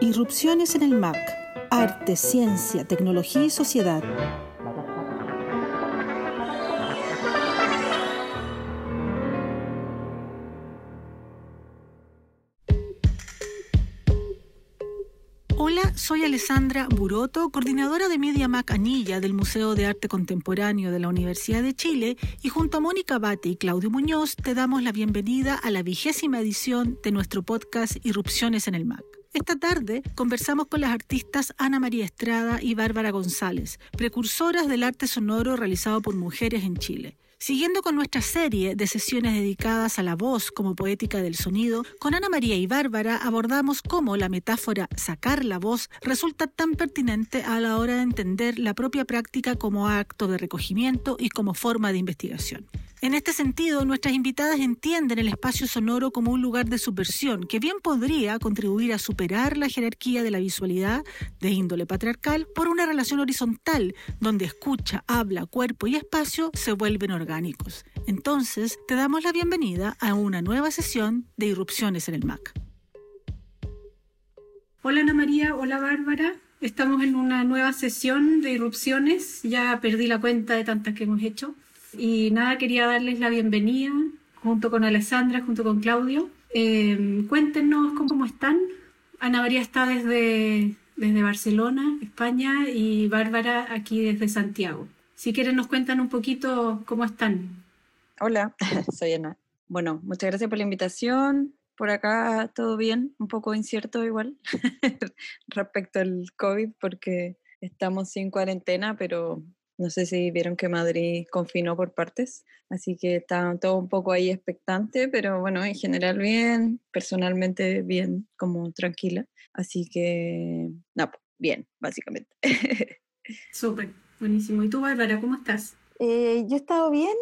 Irrupciones en el MAC. Arte, ciencia, tecnología y sociedad. Soy Alessandra Buroto, coordinadora de Media Mac Anilla del Museo de Arte Contemporáneo de la Universidad de Chile y junto a Mónica Bate y Claudio Muñoz te damos la bienvenida a la vigésima edición de nuestro podcast Irrupciones en el MAC. Esta tarde conversamos con las artistas Ana María Estrada y Bárbara González, precursoras del arte sonoro realizado por mujeres en Chile. Siguiendo con nuestra serie de sesiones dedicadas a la voz como poética del sonido, con Ana María y Bárbara abordamos cómo la metáfora sacar la voz resulta tan pertinente a la hora de entender la propia práctica como acto de recogimiento y como forma de investigación. En este sentido, nuestras invitadas entienden el espacio sonoro como un lugar de subversión que bien podría contribuir a superar la jerarquía de la visualidad de índole patriarcal por una relación horizontal donde escucha, habla, cuerpo y espacio se vuelven orgánicos. Entonces, te damos la bienvenida a una nueva sesión de Irrupciones en el MAC. Hola Ana María, hola Bárbara. Estamos en una nueva sesión de Irrupciones. Ya perdí la cuenta de tantas que hemos hecho. Y nada, quería darles la bienvenida junto con Alessandra, junto con Claudio. Eh, cuéntenos cómo están. Ana María está desde, desde Barcelona, España, y Bárbara aquí desde Santiago. Si quieren nos cuentan un poquito cómo están. Hola, soy Ana. Bueno, muchas gracias por la invitación. Por acá todo bien, un poco incierto igual respecto al COVID porque estamos sin cuarentena, pero no sé si vieron que Madrid confinó por partes, así que está todo un poco ahí expectante, pero bueno, en general bien, personalmente bien, como tranquila. Así que, no, bien, básicamente. Súper, buenísimo. ¿Y tú, Bárbara, cómo estás? Eh, yo he estado bien,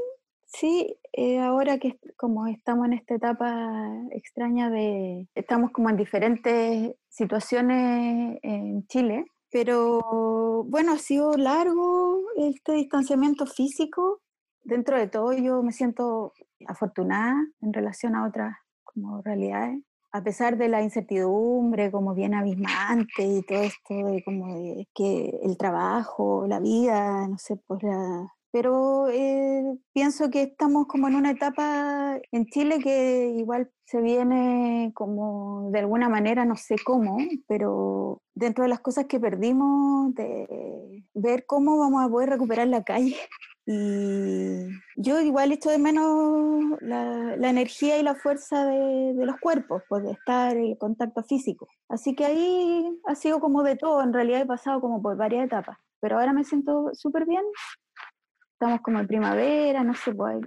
sí, eh, ahora que como estamos en esta etapa extraña de, estamos como en diferentes situaciones en Chile, pero bueno, ha sido largo este distanciamiento físico. Dentro de todo yo me siento afortunada en relación a otras como realidades. A pesar de la incertidumbre como bien abismante y todo esto de como de que el trabajo, la vida, no sé, pues la, pero eh, pienso que estamos como en una etapa en Chile que igual se viene como de alguna manera, no sé cómo, pero dentro de las cosas que perdimos, de ver cómo vamos a poder recuperar la calle. Y yo igual echo de menos la, la energía y la fuerza de, de, los cuerpos, pues de estar en contacto físico. Así que ahí ha sido como de todo, en realidad he pasado como por varias etapas, pero ahora me siento súper bien estamos como en primavera, no sé, pues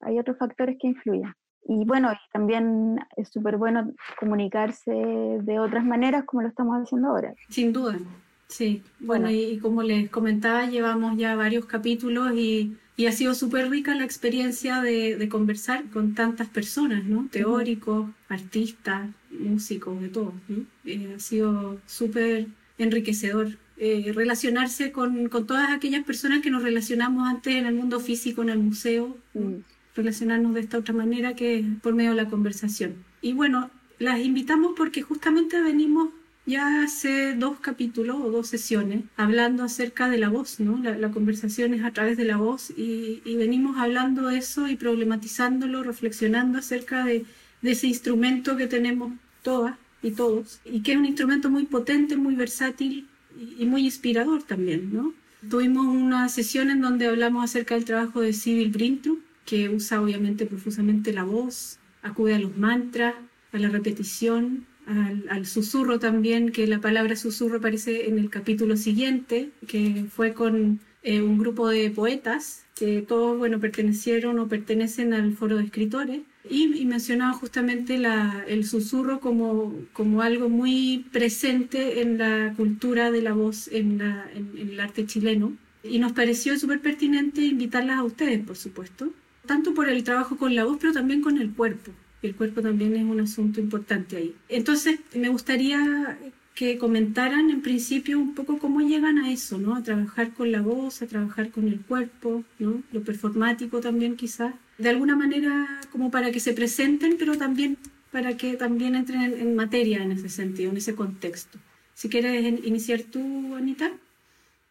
hay, otros factores que influyen. Y bueno, también es súper bueno comunicarse de otras maneras como lo estamos haciendo ahora. Sin duda, sí. Bueno, y, como les comentaba, llevamos ya varios capítulos y, y ha sido súper rica la experiencia de, de, conversar con tantas personas, ¿no? Teóricos, artistas, músicos, de todo. ¿no? Eh, ha sido súper enriquecedor eh, relacionarse con, con, todas aquellas personas que nos relacionamos antes en el mundo físico, en el museo, mm. relacionarnos de esta otra manera que por medio de la conversación. Y bueno, las invitamos porque justamente venimos ya hace dos capítulos o dos sesiones hablando acerca de la voz, ¿no? La, conversación es a través de la voz y, y, venimos hablando de eso y problematizándolo, reflexionando acerca de, de ese instrumento que tenemos todas y todos y que es un instrumento muy potente, muy versátil y muy inspirador también, ¿no? Tuvimos una sesión en donde hablamos acerca del trabajo de Civil Brintrup, que usa obviamente profusamente la voz, acude a los mantras, a la repetición, al, susurro también, que la palabra susurro aparece en el capítulo siguiente, que fue con eh, un grupo de poetas que todos, bueno, pertenecieron o pertenecen al foro de escritores y, mencionaba justamente la, el susurro como, como algo muy presente en la cultura de la voz en, la, en, el arte chileno. Y nos pareció súper pertinente invitarlas a ustedes, por supuesto, tanto por el trabajo con la voz, pero también con el cuerpo. El cuerpo también es un asunto importante ahí. Entonces, me gustaría que comentaran en principio un poco cómo llegan a eso, ¿no? A trabajar con la voz, a trabajar con el cuerpo, ¿no? Lo performático también quizás. De alguna manera como para que se presenten, pero también para que también entren en, materia en ese sentido, en ese contexto. Si quieres iniciar tú, Anita.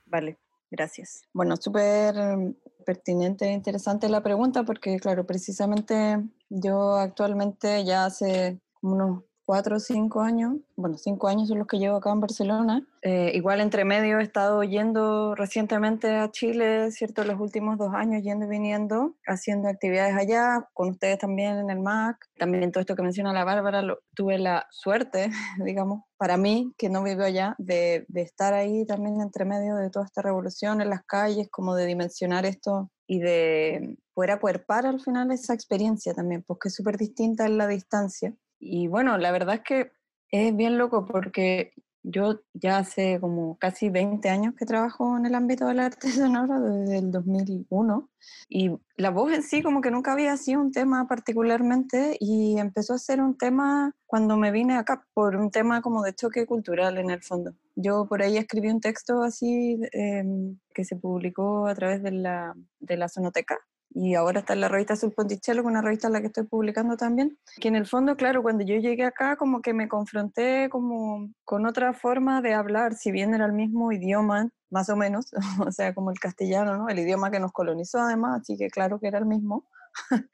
Vale, gracias. Bueno, súper pertinente e interesante la pregunta porque, claro, precisamente yo actualmente ya hace unos cuatro o cinco años, bueno, cinco años son los que llevo acá en Barcelona. Eh, igual entre medio he estado yendo recientemente a Chile, ¿cierto? Los últimos dos años yendo y viniendo, haciendo actividades allá, con ustedes también en el MAC. También todo esto que menciona la Bárbara, lo, tuve la suerte, digamos, para mí, que no vivo allá, de, de estar ahí también entre medio de toda esta revolución en las calles, como de dimensionar esto y de poder acuerpar al final esa experiencia también, porque es súper distinta en la distancia y bueno, la verdad es que es bien loco porque yo ya hace como casi 20 años que trabajo en el ámbito del arte sonoro, desde el 2001, y la voz en sí como que nunca había sido un tema particularmente y empezó a ser un tema cuando me vine acá, por un tema como de choque cultural en el fondo. Yo por ahí escribí un texto así em, que se publicó a través de la, de la Sonoteca, y ahora está en la revista Azul Ponticello, que es una revista en la que estoy publicando también, que en el fondo, claro, cuando yo llegué acá como que me confronté como con otra forma de hablar, si bien era el mismo idioma, más o menos, o sea, como el castellano, ¿no? El idioma que nos colonizó además, así que claro que era el mismo.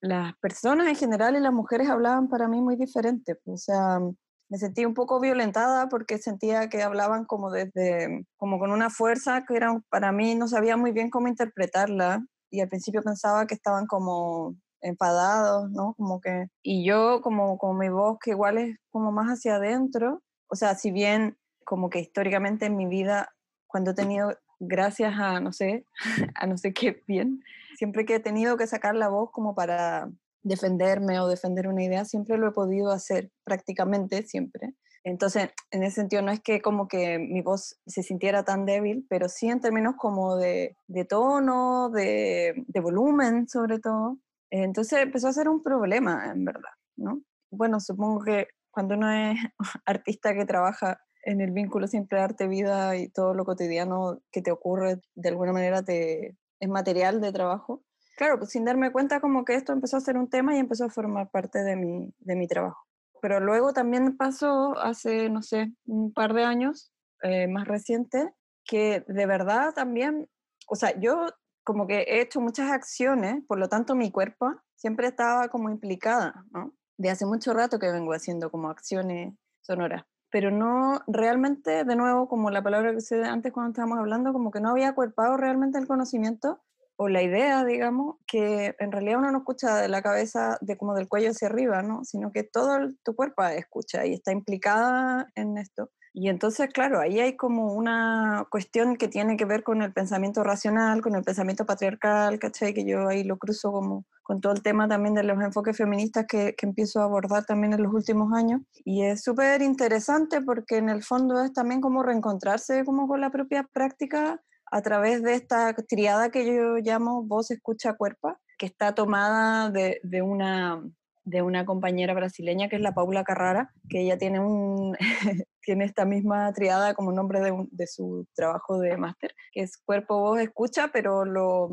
las personas en general y las mujeres hablaban para mí muy diferente, o sea, me sentí un poco violentada porque sentía que hablaban como desde, como con una fuerza que era, para mí no sabía muy bien cómo interpretarla y al principio pensaba que estaban como enfadados, ¿no? Como que, y yo como, como mi voz que igual es como más hacia adentro, o sea, si bien como que históricamente en mi vida, cuando he tenido, gracias a, no sé, a no sé qué bien, siempre que he tenido que sacar la voz como para defenderme o defender una idea, siempre lo he podido hacer, prácticamente siempre. Entonces, en ese sentido, no es que como que mi voz se sintiera tan débil, pero sí en términos como de, tono, de, de, volumen sobre todo. Entonces empezó a ser un problema, en verdad, ¿no? Bueno, supongo que cuando uno es artista que trabaja en el vínculo siempre arte-vida y todo lo cotidiano que te ocurre, de alguna manera te, es material de trabajo. Claro, pues sin darme cuenta como que esto empezó a ser un tema y empezó a formar parte de mi, de mi trabajo pero luego también pasó hace, no sé, un par de años, eh, más reciente, que de verdad también, o sea, yo como que he hecho muchas acciones, por lo tanto mi cuerpo siempre estaba como implicada, ¿no? De hace mucho rato que vengo haciendo como acciones sonoras, pero no realmente, de nuevo, como la palabra que usé antes cuando estábamos hablando, como que no había acuerpado realmente el conocimiento o la idea, digamos, que en realidad uno no escucha de la cabeza, de como del cuello hacia arriba, ¿no? Sino que todo tu cuerpo escucha y está implicada en esto. Y entonces, claro, ahí hay como una cuestión que tiene que ver con el pensamiento racional, con el pensamiento patriarcal, ¿cachai? Que yo ahí lo cruzo como con todo el tema también de los enfoques feministas que, que empiezo a abordar también en los últimos años. Y es súper interesante porque en el fondo es también como reencontrarse como con la propia práctica a través de esta triada que yo llamo voz, escucha, cuerpo, que está tomada de, de, una, de una compañera brasileña que es la Paula Carrara, que ella tiene, un, tiene esta misma triada como nombre de, de su trabajo de máster, que es cuerpo, voz, escucha, pero lo,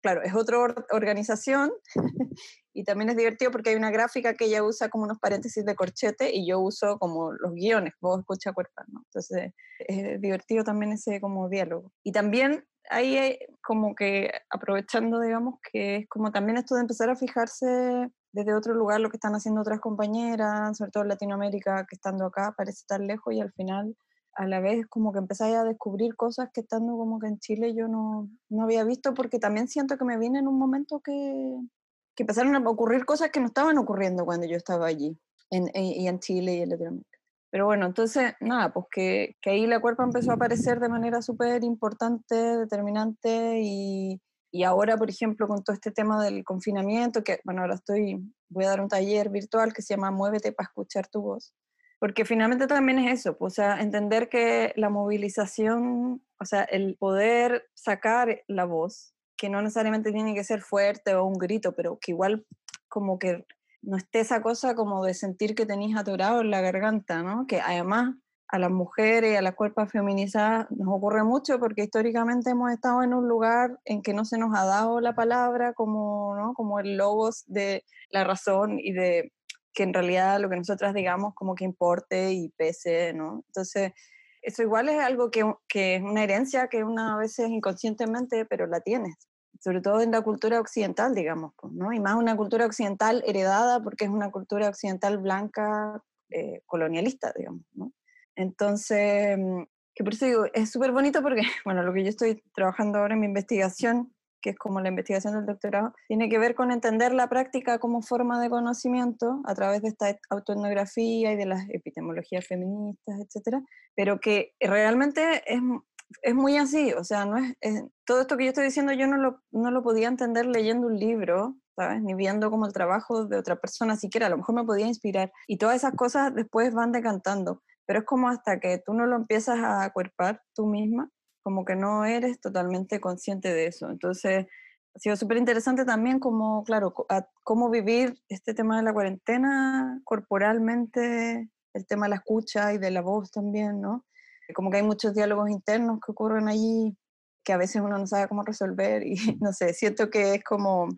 claro, es otra organización y también es divertido porque hay una gráfica que ella usa como unos paréntesis de corchete y yo uso como los guiones, vos escucha cuerpo, ¿no? Entonces es divertido también ese como diálogo. Y también ahí como que aprovechando, digamos, que es como también esto de empezar a fijarse desde otro lugar lo que están haciendo otras compañeras, sobre todo en Latinoamérica, que estando acá parece estar lejos y al final a la vez como que empezáis a descubrir cosas que estando como que en Chile yo no, no había visto porque también siento que me viene en un momento que, que empezaron a ocurrir cosas que no estaban ocurriendo cuando yo estaba allí, en, y en Chile y en Latinoamérica. Pero bueno, entonces, nada, pues que, ahí la cuerpa empezó a aparecer de manera súper importante, determinante, y, y, ahora, por ejemplo, con todo este tema del confinamiento, que, bueno, ahora estoy, voy a dar un taller virtual que se llama Muévete para escuchar tu voz, porque finalmente también es eso, pues, o sea, entender que la movilización, o sea, el poder sacar la voz que no necesariamente tiene que ser fuerte o un grito, pero que igual como que no esté esa cosa como de sentir que tenéis atorado en la garganta, ¿no? Que además a las mujeres y a las cuerpos feminizadas nos ocurre mucho porque históricamente hemos estado en un lugar en que no se nos ha dado la palabra como, ¿no? como el logos de la razón y de que en realidad lo que nosotras digamos como que importe y pese, ¿no? Entonces, eso igual es algo que, que es una herencia que una a veces inconscientemente, pero la tienes, sobre todo en la cultura occidental, digamos, pues, ¿no? Y más una cultura occidental heredada porque es una cultura occidental blanca eh, colonialista, digamos, ¿no? Entonces, mm, que por eso digo, es súper bonito porque, bueno, lo que yo estoy trabajando ahora en mi investigación, que es como la investigación del doctorado, tiene que ver con entender la práctica como forma de conocimiento a través de esta autoetnografía y de las epistemologías feministas, etcétera, pero que realmente es, es muy así, o sea, no es, todo esto que yo estoy diciendo yo no lo, no lo podía entender leyendo un libro, ¿sabes? Ni viendo como el trabajo de otra persona siquiera, a lo mejor me podía inspirar. Y todas esas cosas después van decantando pero es como hasta que tú no lo empiezas a acuerpar tú misma, como que no eres totalmente consciente de eso. Entonces, ha sido súper interesante también como, claro, cómo vivir este tema de la cuarentena corporalmente, el tema de la escucha y de la voz también, ¿no? Como que hay muchos diálogos internos que ocurren allí que a veces uno no sabe cómo resolver y no sé, siento que es como,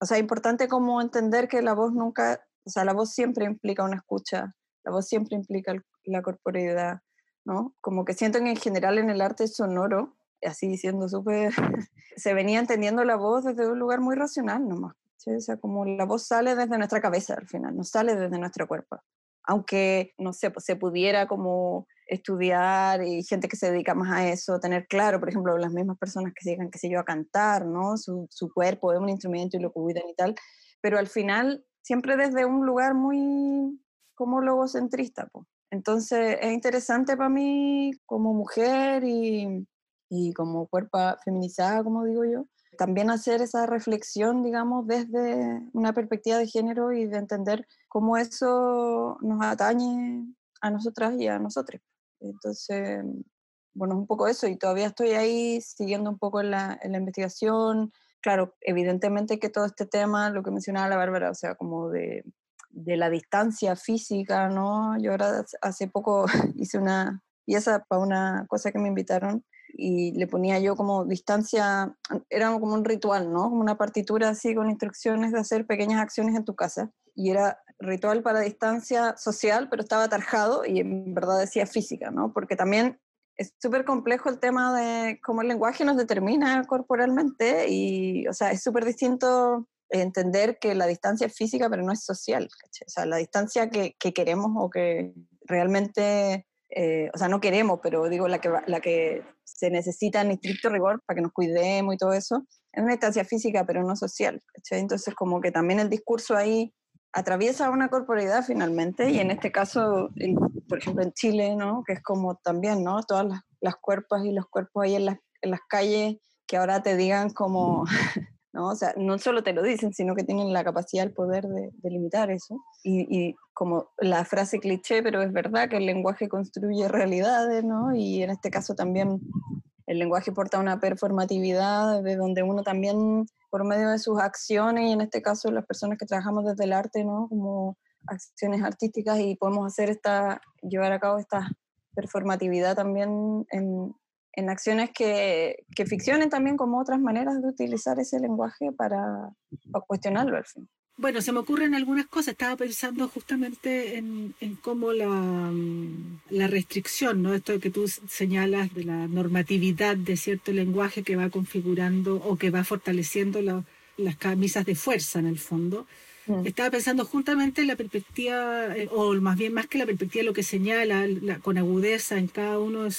o sea, importante como entender que la voz nunca, o sea, la voz siempre implica una escucha, la voz siempre implica la corporeidad, ¿no? Como que siento que en general en el arte sonoro, así diciendo súper, se venía entendiendo la voz desde un lugar muy racional nomás. O sea, como la voz sale desde nuestra cabeza al final, no sale desde nuestro cuerpo. Aunque, no sé, pues se pudiera como estudiar y gente que se dedica más a eso, tener claro, por ejemplo, las mismas personas que se dedican, qué sé yo, a cantar, ¿no? Su, su cuerpo es un instrumento y lo cuidan y tal, pero al final siempre desde un lugar muy como logocentrista, pues. Entonces es interesante para mí como mujer y, y como cuerpo feminizada, como digo yo, también hacer esa reflexión, digamos, desde una perspectiva de género y de entender cómo eso nos atañe a nosotras y a nosotros. Entonces, bueno, es un poco eso y todavía estoy ahí siguiendo un poco en la, en la investigación. Claro, evidentemente que todo este tema, lo que mencionaba la Bárbara, o sea, como de de la distancia física, ¿no? Yo ahora hace poco hice una pieza para una cosa que me invitaron y le ponía yo como distancia, era como un ritual, ¿no? Como una partitura así con instrucciones de hacer pequeñas acciones en tu casa. Y era ritual para distancia social, pero estaba tarjado y en verdad decía física, ¿no? Porque también es súper complejo el tema de cómo el lenguaje nos determina corporalmente y, o sea, es súper distinto entender que la distancia es física, pero no es social. O sea, la distancia que, que queremos o que realmente, eh, o sea, no queremos, pero digo, la que, la que se necesita en estricto rigor para que nos cuidemos y todo eso, es una distancia física, pero no social. Entonces, como que también el discurso ahí atraviesa una corporalidad finalmente, y en este caso, por ejemplo, en Chile, ¿no? Que es como también, ¿no? Todas las, las cuerpos y los cuerpos ahí en las, en las calles que ahora te digan como ¿no? O sea, no solo te lo dicen, sino que tienen la capacidad, el poder de, limitar eso. Y, como la frase cliché, pero es verdad que el lenguaje construye realidades, ¿no? Y en este caso también el lenguaje porta una performatividad de donde uno también, por medio de sus acciones, y en este caso las personas que trabajamos desde el arte, ¿no? Como acciones artísticas y podemos hacer esta, llevar a cabo esta performatividad también en, en acciones que, que, ficcionen también como otras maneras de utilizar ese lenguaje para, cuestionarlo al fin. Bueno, se me ocurren algunas cosas. Estaba pensando justamente en, en cómo la, mm, la, restricción, ¿no? Esto que tú señalas de la normatividad de cierto lenguaje que va configurando o que va fortaleciendo las camisas de fuerza en el fondo. Mm. Estaba pensando justamente en la perspectiva, eh, o más bien más que la perspectiva, lo que señala con agudeza en cada uno de,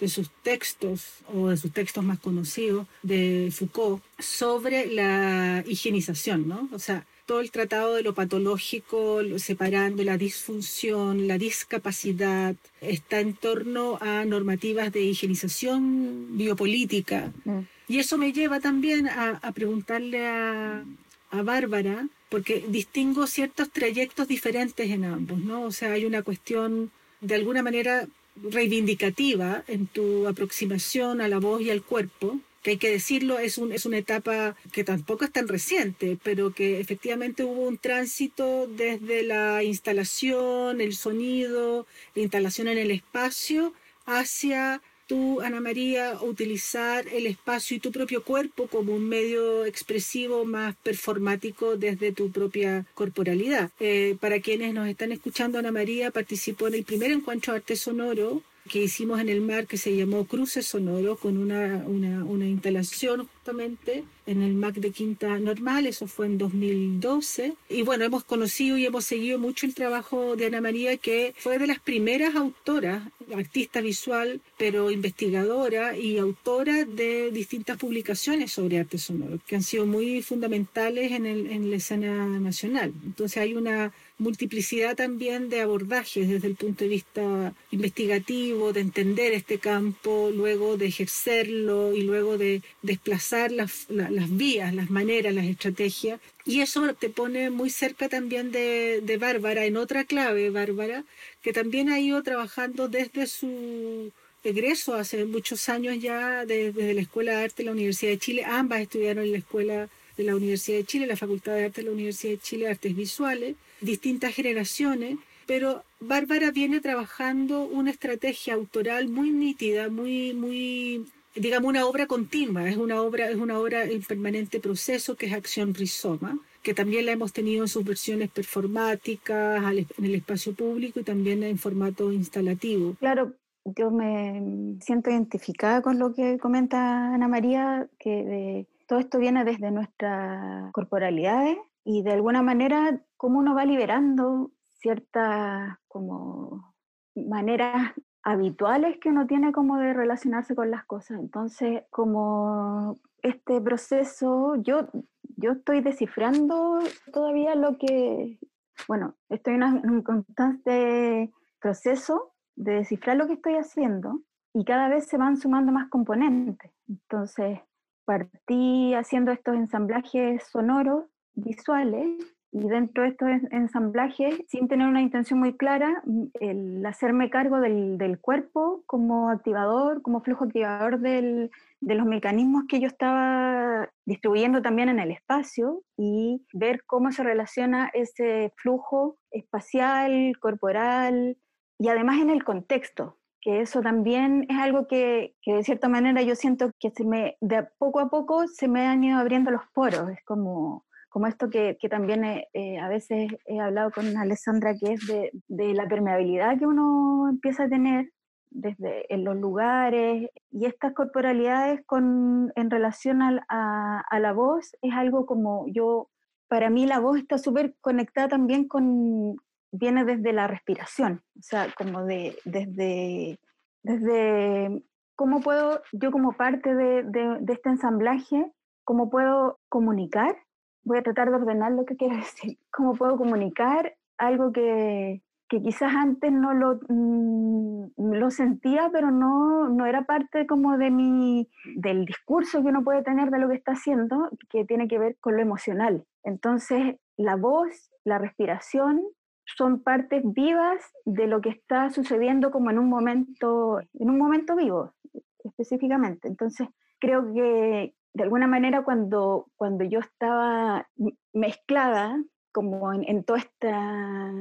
de sus textos, o de sus textos más conocidos, de Foucault, sobre la higienización, ¿no? O sea, todo el tratado de lo patológico, separando la disfunción, la discapacidad, está en torno a normativas de higienización biopolítica. Mm. Y eso me lleva también a, preguntarle a, a Bárbara porque distingo ciertos trayectos diferentes en ambos, ¿no? O sea, hay una cuestión de alguna manera reivindicativa en tu aproximación a la voz y al cuerpo, hay que decirlo, es, un, es una etapa que tampoco es tan reciente, pero que efectivamente hubo un tránsito desde la instalación, el sonido, la instalación en el espacio, hacia tú, Ana María, utilizar el espacio y tu propio cuerpo como un medio expresivo más performático desde tu propia corporalidad. Eh, para quienes nos están escuchando, Ana María participó en el primer encuentro arte sonoro que hicimos en el mar que se llamó Cruces Sonoro con una, una, una instalación justamente en el MAC de Quinta Normal, eso fue en 2012. Y bueno, hemos conocido y hemos seguido mucho el trabajo de Ana María, que fue de las primeras autoras, artista visual, pero investigadora y autora de distintas publicaciones sobre arte sonoro, que han sido muy fundamentales en, el, en la escena nacional. Entonces hay una multiplicidad también de abordajes desde el punto de vista investigativo, de entender este campo, luego de ejercerlo y luego de desplazar las, las vías, las maneras, las estrategias. Y eso te pone muy cerca también de, de Bárbara, en otra clave, Bárbara, que también ha ido trabajando desde su egreso hace muchos años ya desde la Escuela de Arte de la Universidad de Chile. Ambas estudiaron en la Escuela de la Universidad de Chile, la Facultad de Arte de la Universidad de Chile, Artes Visuales, distintas generaciones, pero Bárbara viene trabajando una estrategia autoral muy nítida, muy, muy, digamos, una obra continua, es una obra, es una obra en permanente proceso que es Acción Rizoma, que también la hemos tenido en sus versiones performáticas, en el espacio público y también en formato instalativo. Claro, yo me siento identificada con lo que comenta Ana María, que todo esto viene desde nuestras corporalidades y de alguna manera cómo uno va liberando ciertas como maneras habituales que uno tiene como de relacionarse con las cosas. Entonces, como este proceso, yo, yo estoy descifrando todavía lo que, bueno, estoy en un constante proceso de descifrar lo que estoy haciendo y cada vez se van sumando más componentes. Entonces, partí haciendo estos ensamblajes sonoros visuales y dentro de estos ensamblajes, sin tener una intención muy clara, mm, el hacerme cargo del, del cuerpo como activador, como flujo activador del, de los mecanismos que yo estaba distribuyendo también en el espacio y ver cómo se relaciona ese flujo espacial, corporal y además en el contexto, que eso también es algo que, que, de cierta manera yo siento que se me, de poco a poco se me han ido abriendo los poros, es como como esto que, que también eh, a veces he hablado con Alessandra, que es de, de, la permeabilidad que uno empieza a tener desde en los lugares y estas corporalidades con, en relación a, a, la voz es algo como yo, para mí la voz está súper conectada también con, viene desde la respiración, o sea, como de, desde, desde cómo puedo, yo como parte de, de, de este ensamblaje, cómo puedo comunicar voy a tratar de ordenar lo que quiero decir. ¿Cómo puedo comunicar algo que, que quizás antes no lo, mm, lo sentía, pero no, no era parte como de mi, del discurso que uno puede tener de lo que está haciendo, que tiene que ver con lo emocional. Entonces, la voz, la respiración, son partes vivas de lo que está sucediendo como en un momento, en un momento vivo, específicamente. Entonces, creo que, de alguna manera cuando, cuando yo estaba mezclada como en, toda esta,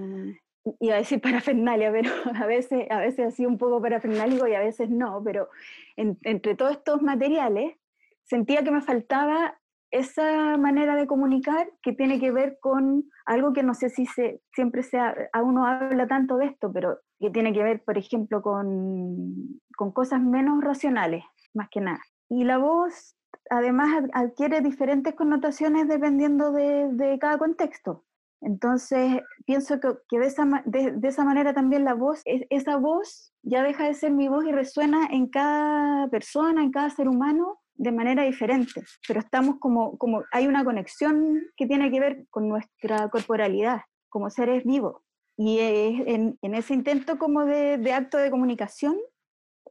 iba a decir parafernalia, pero a veces, a veces así un poco parafernálico y a veces no, pero entre todos estos materiales sentía que me faltaba esa manera de comunicar que tiene que ver con algo que no sé si se, siempre se, a uno habla tanto de esto, pero que tiene que ver, por ejemplo, con, con cosas menos racionales, más que nada. Y la voz además adquiere diferentes connotaciones dependiendo de, cada contexto. Entonces, pienso que, de, esa, de, esa, manera también la voz, esa voz ya deja de ser mi voz y resuena en cada persona, en cada ser humano de manera diferente, pero estamos como, como hay una conexión que tiene que ver con nuestra corporalidad como seres vivos. Y en, en ese intento como de, de acto de comunicación,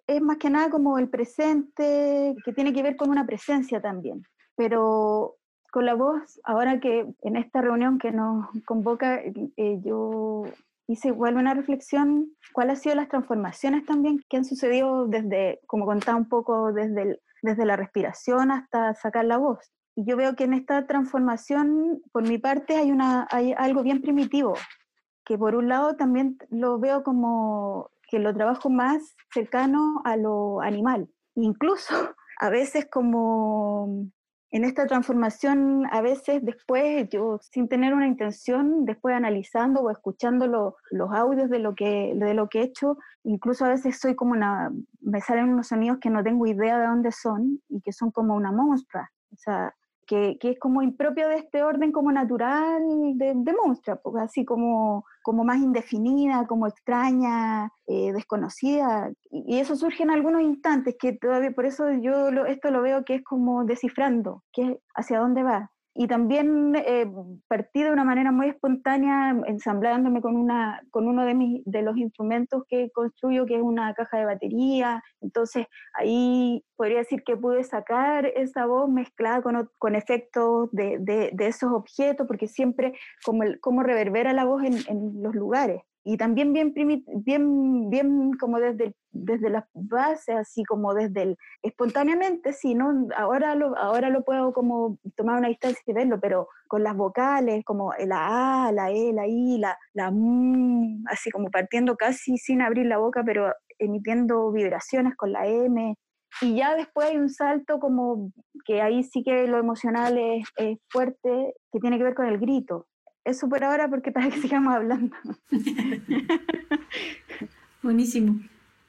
es más que nada como el presente, que tiene que ver con una presencia también. Pero con la voz, ahora que en esta reunión que nos convoca, eh, yo hice igual una reflexión, cuáles han sido las transformaciones también que han sucedido desde, como contaba un poco, desde desde la respiración hasta sacar la voz. Y yo veo que en esta transformación, por mi parte, hay, una, hay algo bien primitivo, que por un lado también lo veo como que lo trabajo más cercano a lo animal. Incluso a veces como en esta transformación, a veces después yo, sin tener una intención, después analizando o escuchando los audios de lo, que, de lo que he hecho, incluso a veces soy como una, me salen unos sonidos que no tengo idea de dónde son y que son como una monstrua. O sea, que, es como impropio de este orden como natural de, monstrua, pues, así como, como más indefinida, como extraña, eh, desconocida. Y, eso surge en algunos instantes, que todavía por eso yo esto lo veo que es como descifrando, que hacia dónde va y también eh, partí de una manera muy espontánea, ensamblándome con, una, con uno de, mis, de los instrumentos que construyo, que es una caja de batería. Entonces ahí podría decir que pude sacar esa voz mezclada con, con efectos de, de, esos objetos, porque siempre como, el, como reverbera la voz en, en los lugares y también bien, bien, bien como desde, desde las bases, así como desde el, espontáneamente, sí, ¿no? Ahora lo, ahora lo puedo como tomar una distancia y verlo, pero con las vocales, como la A, la E, la I, la, la M, así como partiendo casi sin abrir la boca, pero emitiendo vibraciones con la M, y ya después hay un salto como que ahí sí que lo emocional es, es, fuerte, que tiene que ver con el grito eso por ahora porque para que sigamos hablando. Buenísimo.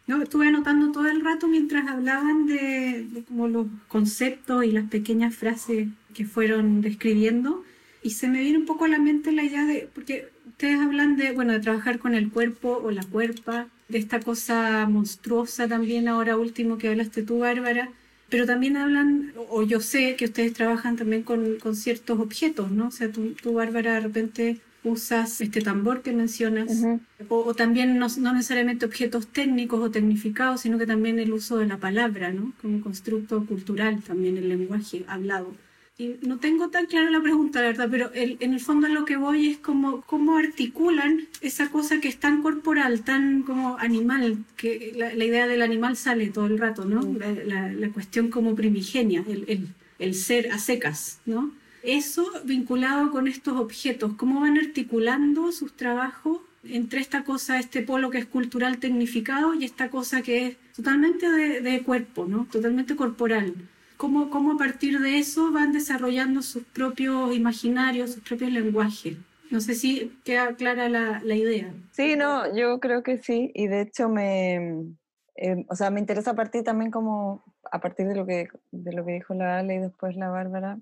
No, estuve anotando todo el rato mientras hablaban de, como los conceptos y las pequeñas frases que fueron describiendo y se me viene un poco a la mente la idea de, porque ustedes hablan de, bueno, de trabajar con el cuerpo o la cuerpa, de esta cosa monstruosa también ahora último que hablaste tú, Bárbara, pero también hablan, o yo sé que ustedes trabajan también con, con ciertos objetos, ¿no? O sea, tú, tú, Bárbara, de repente usas este tambor que mencionas, o, también no, no, necesariamente objetos técnicos o tecnificados, sino que también el uso de la palabra, ¿no? Como constructo cultural, también el lenguaje hablado y no tengo tan clara la pregunta, la verdad, pero en el fondo lo que voy es como cómo articulan esa cosa que es tan corporal, tan como animal, que la, idea del animal sale todo el rato, ¿no? Mm. La, la, cuestión como primigenia, el, el, el, ser a secas, ¿no? Eso vinculado con estos objetos, cómo van articulando sus trabajos entre esta cosa, este polo que es cultural tecnificado y esta cosa que es totalmente de, de cuerpo, ¿no? Totalmente corporal cómo, cómo a partir de eso van desarrollando sus propios imaginarios, sus propios lenguajes. No sé si queda clara la, la idea. Sí, no, yo creo que sí, y de hecho me, eh, o sea, me interesa partir también como a partir de lo que, de lo que dijo la Ale y después la Bárbara,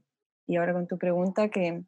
y ahora con tu pregunta, que,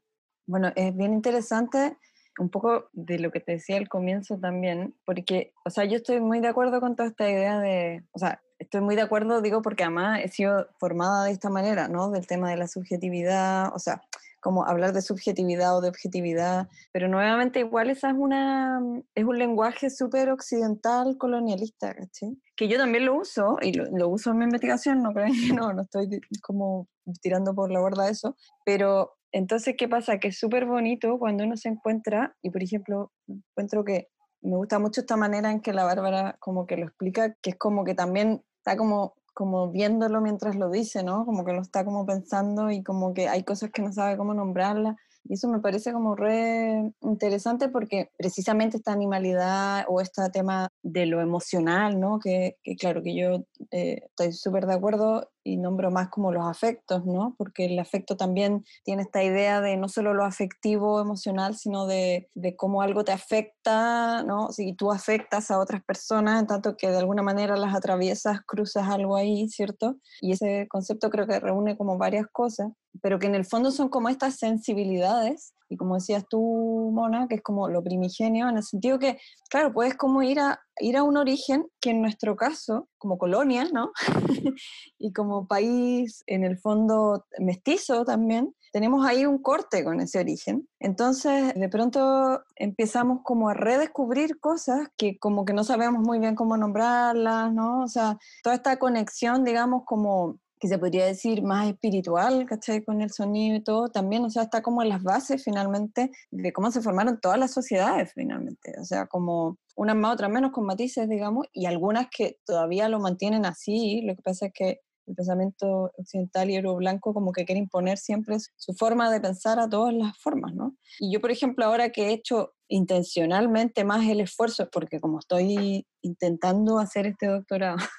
bueno, es bien interesante un poco de lo que te decía al comienzo también, porque, o sea, yo estoy muy de acuerdo con toda esta idea de, o sea, estoy muy de acuerdo, digo, porque además he sido formada de esta manera, ¿no? Del tema de la subjetividad, o sea, como hablar de subjetividad o de objetividad, pero nuevamente igual esa es, una, es un lenguaje súper occidental colonialista, ¿cachai? Que yo también lo uso y lo, uso en mi investigación, no creo no, no estoy como tirando por la borda eso, pero entonces, ¿qué pasa? Que es súper bonito cuando uno se encuentra, y por ejemplo, encuentro que me gusta mucho esta manera en que la Bárbara como que lo explica, que es como que también está como, como viéndolo mientras lo dice, ¿no? Como que lo está como pensando y como que hay cosas que no sabe cómo nombrarlas. Y eso me parece como re interesante porque precisamente esta animalidad o este tema de lo emocional, ¿no? Que, claro que yo eh, estoy súper de acuerdo y nombro más como los afectos, ¿no? Porque el afecto también tiene esta idea de no solo lo afectivo, emocional, sino de, de cómo algo te afecta, ¿no? Si tú afectas a otras personas, en tanto que de alguna manera las atraviesas, cruzas algo ahí, ¿cierto? Y ese concepto creo que reúne como varias cosas, pero que en el fondo son como estas sensibilidades y como decías tú, Mona, que es como lo primigenio, en el sentido que, claro, puedes como ir a, ir a un origen que en nuestro caso, como colonia, ¿no? y como país, en el fondo, mestizo también, tenemos ahí un corte con ese origen. Entonces, de pronto empezamos como a redescubrir cosas que como que no sabemos muy bien cómo nombrarlas, ¿no? O sea, toda esta conexión, digamos, como que se podría decir más espiritual, ¿cachai? Con el sonido y todo, también, o sea, está como en las bases finalmente de cómo se formaron todas las sociedades finalmente, o sea, como unas más, otras menos, con matices, digamos, y algunas que todavía lo mantienen así, lo que pasa es que el pensamiento occidental y blanco como que quiere imponer siempre su forma de pensar a todas las formas, ¿no? Y yo, por ejemplo, ahora que he hecho intencionalmente más el esfuerzo, porque como estoy intentando hacer este doctorado,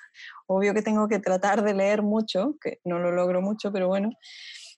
obvio que tengo que tratar de leer mucho, que no lo logro mucho, pero bueno,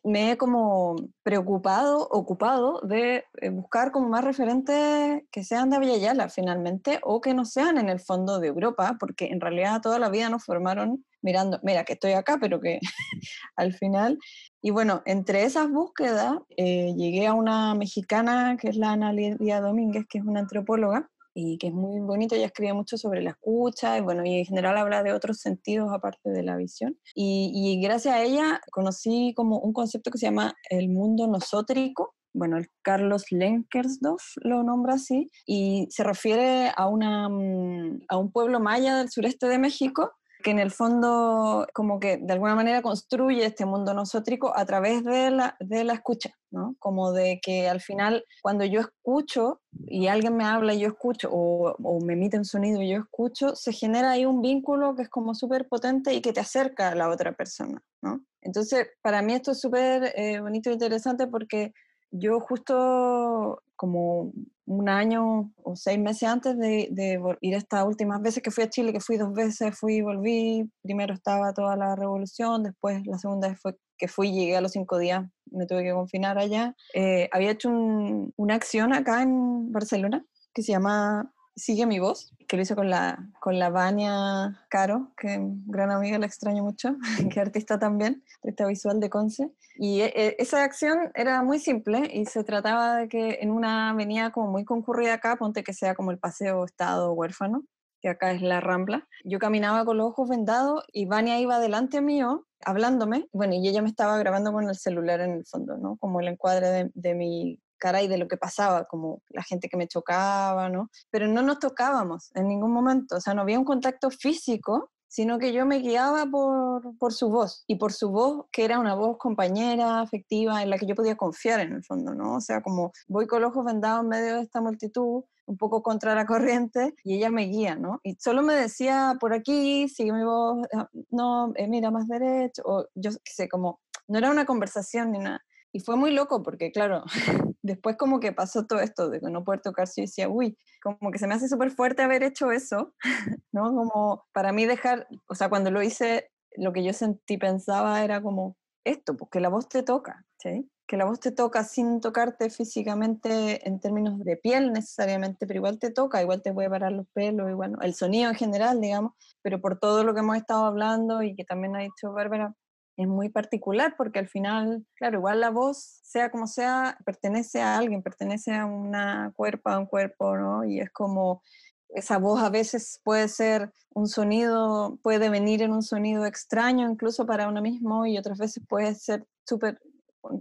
me he como preocupado, ocupado de eh, buscar como más referentes que sean de Yala finalmente o que no sean en el fondo de Europa, porque en realidad toda la vida nos formaron mirando, mira que estoy acá, pero que al final... Y bueno, entre esas búsquedas eh, llegué a una mexicana que es la Ana Lidia Domínguez, que es una antropóloga, y que es muy bonito, ella escribe mucho sobre la escucha y bueno, y en general habla de otros sentidos aparte de la visión. Y, gracias a ella conocí como un concepto que se llama el mundo nosótrico, bueno, el Carlos Lenkersdorf lo nombra así, y se refiere a, una, mm, a un pueblo maya del sureste de México que en el fondo como que de alguna manera construye este mundo nosótrico a través de la, de la escucha, ¿no? Como de que al final cuando yo escucho y alguien me habla y yo escucho o, o me emite un sonido y yo escucho, se genera ahí un vínculo que es como súper potente y que te acerca a la otra persona, ¿no? Entonces, para mí esto es súper eh, bonito e interesante porque yo justo como un año o seis meses antes de, de, ir estas últimas veces que fui a Chile, que fui dos veces, fui y volví, primero estaba toda la revolución, después la segunda vez fue que fui, llegué a los cinco días, me tuve que confinar allá. Eh, había hecho un, una acción acá en Barcelona que se llama Sigue mi voz, que lo hizo con la, con la Vania Caro, que gran amiga, la extraño mucho, que artista también, artista visual de Conce. Y e, esa acción era muy simple y se trataba de que en una avenida como muy concurrida acá, ponte que sea como el Paseo Estado Huérfano, que acá es la Rambla, yo caminaba con los ojos vendados y Vania iba delante mío hablándome, bueno, y ella me estaba grabando con el celular en el fondo, ¿no? Como el encuadre de, de mi cara y de lo que pasaba, como la gente que me chocaba, ¿no? Pero no nos tocábamos en ningún momento, o sea, no había un contacto físico, sino que yo me guiaba por, por su voz y por su voz, que era una voz compañera, afectiva, en la que yo podía confiar en el fondo, ¿no? O sea, como voy con los ojos vendados en medio de esta multitud, un poco contra la corriente, y ella me guía, ¿no? Y solo me decía, por aquí, sigue mi voz, ah, no, eh, mira más derecho, o yo qué sé, como, no era una conversación ni nada. Y fue muy loco porque, claro, después como que pasó todo esto de no poder tocarse y decía, uy, como que se me hace súper fuerte haber hecho eso, ¿no? Como para mí dejar, o sea, cuando lo hice, lo que yo sentí, pensaba era como esto, porque pues, la voz te toca, ¿sí? Que la voz te toca sin tocarte físicamente en términos de piel necesariamente, pero igual te toca, igual te puede parar los pelos, igual, el sonido en general, digamos, pero por todo lo que hemos estado hablando y que también ha dicho Bárbara, es muy particular porque al final, claro, igual la voz, sea como sea, pertenece a alguien, pertenece a una cuerpo, a un cuerpo, ¿no? Y es como esa voz a veces puede ser un sonido, puede venir en un sonido extraño incluso para uno mismo y otras veces puede ser súper,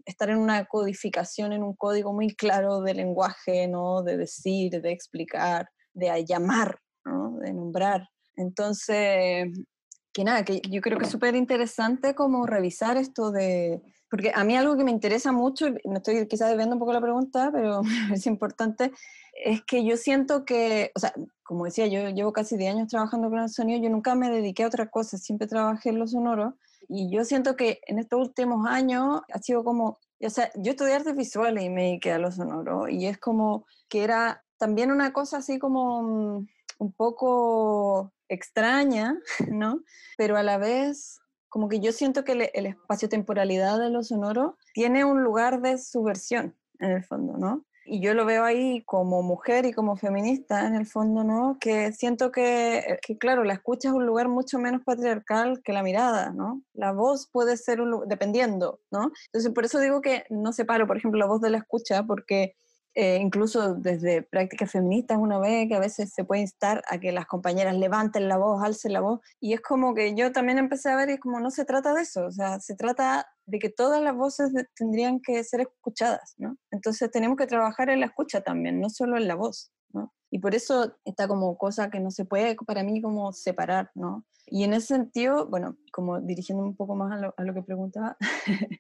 estar en una codificación, en un código muy claro de lenguaje, ¿no? De decir, de explicar, de llamar, ¿no? De nombrar. Entonces, que nada, que yo creo que es súper interesante como revisar esto de, porque a mí algo que me interesa mucho, me estoy quizás debiendo un poco la pregunta, pero es importante, es que yo siento que, o sea, como decía, yo llevo casi 10 años trabajando con el sonido, yo nunca me dediqué a otra cosa, siempre trabajé en lo sonoro, y yo siento que en estos últimos años ha sido como, o sea, yo estudié artes visuales y me dediqué a lo sonoro, y es como que era también una cosa así como mm, un poco extraña, ¿no? Pero a la vez, como que yo siento que el, espacio-temporalidad de lo sonoro tiene un lugar de subversión, en el fondo, ¿no? Y yo lo veo ahí como mujer y como feminista, en el fondo, ¿no? Que siento que, que, claro, la escucha es un lugar mucho menos patriarcal que la mirada, ¿no? La voz puede ser un dependiendo, ¿no? Entonces, por eso digo que no separo, por ejemplo, la voz de la escucha, porque eh, incluso desde prácticas feministas una vez que a veces se puede instar a que las compañeras levanten la voz, alcen la voz, y es como que yo también empecé a ver y como no se trata de eso, o sea, se trata de que todas las voces tendrían que ser escuchadas, ¿no? Entonces tenemos que trabajar en la escucha también, no solo en la voz, ¿no? Y por eso está como cosa que no se puede para mí como separar, ¿no? Y en ese sentido, bueno, como dirigiendo un poco más a lo, a lo que preguntaba,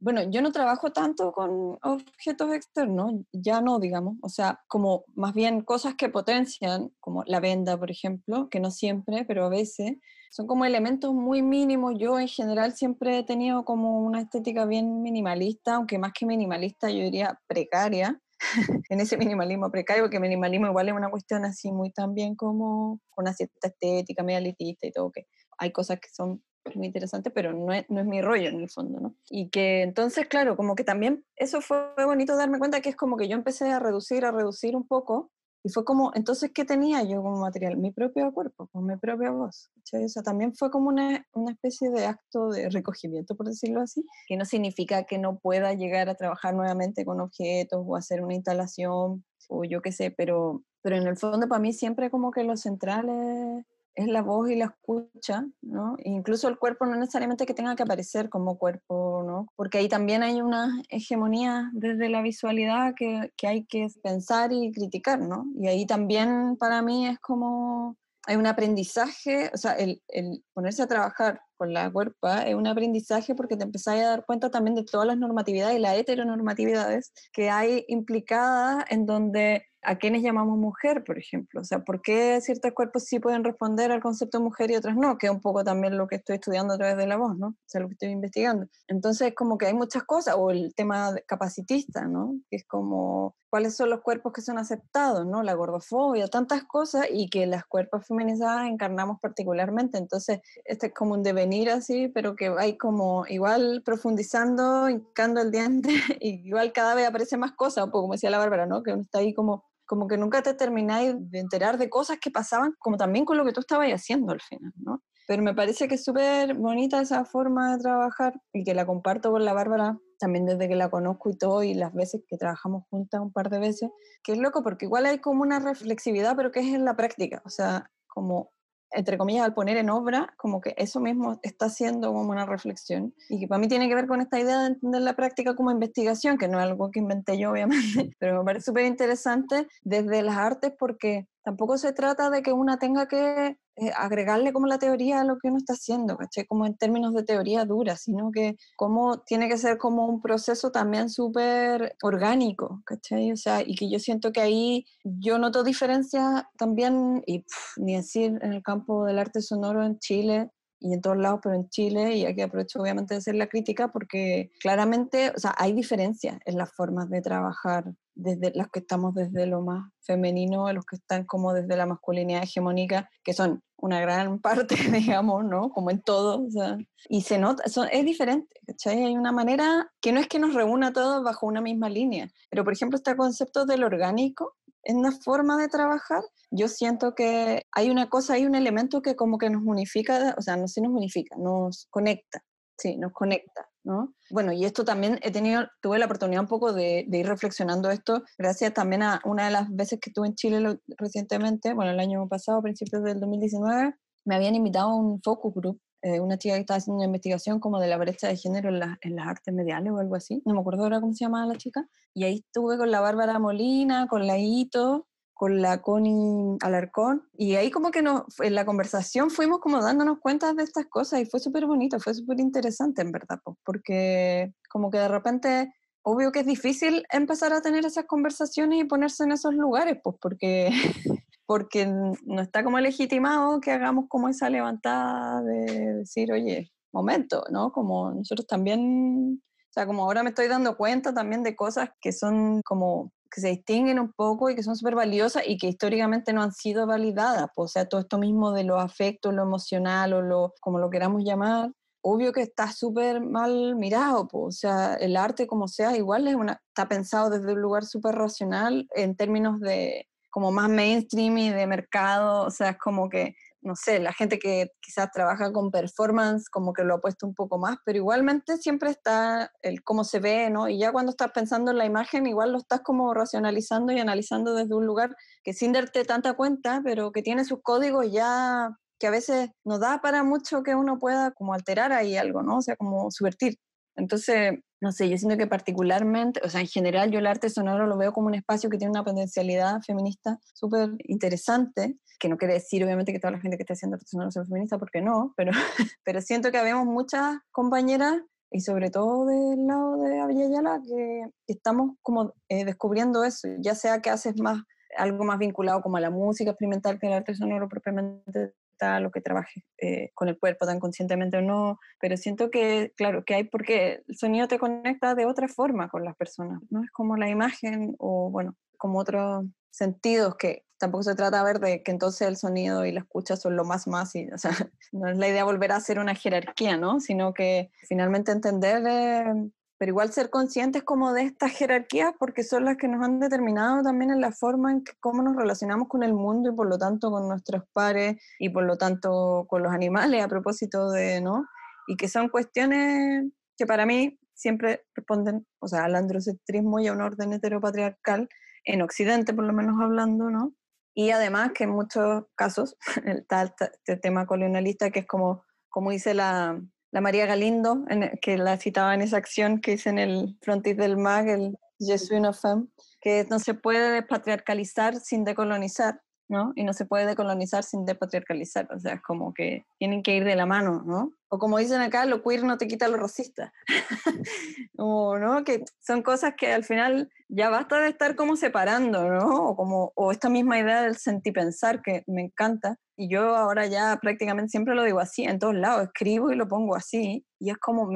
bueno, yo no trabajo tanto con objetos externos, ya no, digamos, o sea, como más bien cosas que potencian, como la venda, por ejemplo, que no siempre, pero a veces, son como elementos muy mínimos. Yo en general siempre he tenido como una estética bien minimalista, aunque más que minimalista yo diría precaria, en ese minimalismo precario, porque minimalismo igual es una cuestión así muy también como una cierta estética, media elitista y todo, que hay cosas que son muy interesantes, pero no es, no es mi rollo en el fondo, ¿no? Y que entonces, claro, como que también eso fue bonito darme cuenta que es como que yo empecé a reducir, a reducir un poco, y fue como, entonces, ¿qué tenía yo como material? Mi propio cuerpo, con mi propia voz. O sea, también fue como una, una, especie de acto de recogimiento, por decirlo así, que no significa que no pueda llegar a trabajar nuevamente con objetos o hacer una instalación o yo qué sé, pero, pero en el fondo para mí siempre como que lo central es es la voz y la escucha, ¿no? incluso el cuerpo no necesariamente que tenga que aparecer como cuerpo, ¿no? Porque ahí también hay una hegemonía desde la visualidad que, que hay que pensar y criticar, ¿no? Y ahí también para mí es como hay un aprendizaje, o sea, el, el, ponerse a trabajar con la cuerpa es un aprendizaje porque te empezáis a dar cuenta también de todas las normatividades y las heteronormatividades que hay implicadas en donde a quienes llamamos mujer, por ejemplo. O sea, ¿por qué ciertos cuerpos sí pueden responder al concepto de mujer y otros no? Que es un poco también lo que estoy estudiando a través de la voz, ¿no? O sea, lo que estoy investigando. Entonces, como que hay muchas cosas, o el tema capacitista, ¿no? Que es como, ¿cuáles son los cuerpos que son aceptados, ¿no? La gordofobia, tantas cosas, y que las cuerpos feminizadas encarnamos particularmente. Entonces, este es como un devenir así, pero que hay como igual profundizando, hincando el diente, y igual cada vez aparece más cosas, un poco como decía la Bárbara, ¿no? Que uno está ahí como como que nunca te termináis de enterar de cosas que pasaban, como también con lo que tú estabas haciendo al final, ¿no? Pero me parece que es súper bonita esa forma de trabajar y que la comparto con la Bárbara también desde que la conozco y todo, y las veces que trabajamos juntas un par de veces, que es loco porque igual hay como una reflexividad, pero que es en la práctica, o sea, como entre comillas, al poner en obra, como que eso mismo está haciendo como una reflexión. Y que para mí tiene que ver con esta idea de entender la práctica como investigación, que no es algo que inventé yo, obviamente, pero me parece súper interesante desde las artes porque tampoco se trata de que una tenga que eh, agregarle como la teoría a lo que uno está haciendo, ¿cachai? Como en términos de teoría dura, sino que como tiene que ser como un proceso también súper orgánico, ¿cachai? O sea, y que yo siento que ahí yo noto diferencias también, y ni decir en el campo del arte sonoro en Chile, y en todos lados, pero en Chile, y aquí aprovecho obviamente de hacer la crítica, porque claramente, o sea, hay diferencias en las formas de trabajar desde las que estamos desde lo más femenino, los que están como desde la masculinidad hegemónica, que son una gran parte, digamos, ¿no? Como en todo, o sea, y se nota, es diferente, ¿cachai? Hay una manera que no es que nos reúna a todos bajo una misma línea, pero por ejemplo este concepto del orgánico, en una forma de trabajar, yo siento que hay una cosa, hay un elemento que como que nos unifica, o sea, no se nos unifica, nos conecta, sí, nos conecta. ¿No? Bueno, y esto también he tenido, tuve la oportunidad un poco de, ir reflexionando esto, gracias también a una de las veces que estuve en Chile recientemente, bueno, el año pasado, principios del 2019, me habían invitado a un focus group, eh, una chica que estaba haciendo una investigación como de la brecha de género en, en, las artes mediales o algo así, no me acuerdo ahora cómo se llamaba la chica, y ahí estuve con la Bárbara Molina, con la Ito, con la Connie Alarcón y ahí como que nos, en la conversación fuimos como dándonos cuenta de estas cosas y fue súper bonito, fue súper interesante en verdad, porque como que de repente, obvio que es difícil empezar a tener esas conversaciones y ponerse en esos lugares, pues porque, porque no está como legitimado que hagamos como esa levantada de decir, oye, momento, ¿no? Como nosotros también, o sea, como ahora me estoy dando cuenta también de cosas que son como que se distinguen un poco y que son súper valiosas y que históricamente no han sido validadas. O sea, todo esto mismo de los afectos, lo emocional o lo, como lo queramos llamar, obvio que está súper mal mirado. O sea, el arte como sea, igual es una, está pensado desde un lugar súper racional en términos de como más mainstream y de mercado. O sea, es como que no sé, la gente que quizás trabaja con performance como que lo ha puesto un poco más, pero igualmente siempre está el cómo se ve, ¿no? Y ya cuando estás pensando en la imagen, igual lo estás como racionalizando y analizando desde un lugar que sin darte tanta cuenta, pero que tiene sus códigos ya que a veces no da para mucho que uno pueda como alterar ahí algo, ¿no? O sea, como subvertir. Entonces, no sé, yo siento que particularmente, o sea, en general yo el arte sonoro lo veo como un espacio que tiene una potencialidad feminista súper interesante, que no quiere decir obviamente que toda la gente que esté haciendo arte sonoro sea feminista, porque no, pero, pero siento que habemos muchas compañeras y sobre todo del lado de Avillayala que estamos como eh, descubriendo eso, ya sea que haces más algo más vinculado como a la música experimental que al arte sonoro propiamente instrumental o que trabajes eh, con el cuerpo tan conscientemente o no, pero siento que, claro, que hay porque el sonido te conecta de otra forma con las personas, no es como la imagen o, bueno, como otros sentidos que tampoco se trata de ver de que entonces el sonido y la escucha son lo más más, y, o sea, no es la idea volver a hacer una jerarquía, ¿no? Sino que finalmente entender eh, pero igual ser conscientes como de estas jerarquías porque son las que nos han determinado también en la forma en que cómo nos relacionamos con el mundo y por lo tanto con nuestros pares y por lo tanto con los animales a propósito de, ¿no? Y que son cuestiones que para mí siempre responden, o sea, al androcentrismo y a un orden heteropatriarcal, en Occidente por lo menos hablando, ¿no? Y además que en muchos casos está este tema colonialista que es como, como dice la, la María Galindo, en, que la citaba en esa acción que hice en el frontis del MAG, el Je suis une femme, que no se puede despatriarcalizar sin decolonizar. ¿No? Y no se puede decolonizar sin depatriarcalizar, o sea, es como que tienen que ir de la mano, ¿no? O como dicen acá, lo queer no te quita lo racista. o, ¿no? Que son cosas que al final ya basta de estar como separando. O, como, o esta misma idea del sentipensar que me encanta. Y yo ahora ya prácticamente siempre lo digo así, en todos lados, escribo y lo pongo así. Y es como,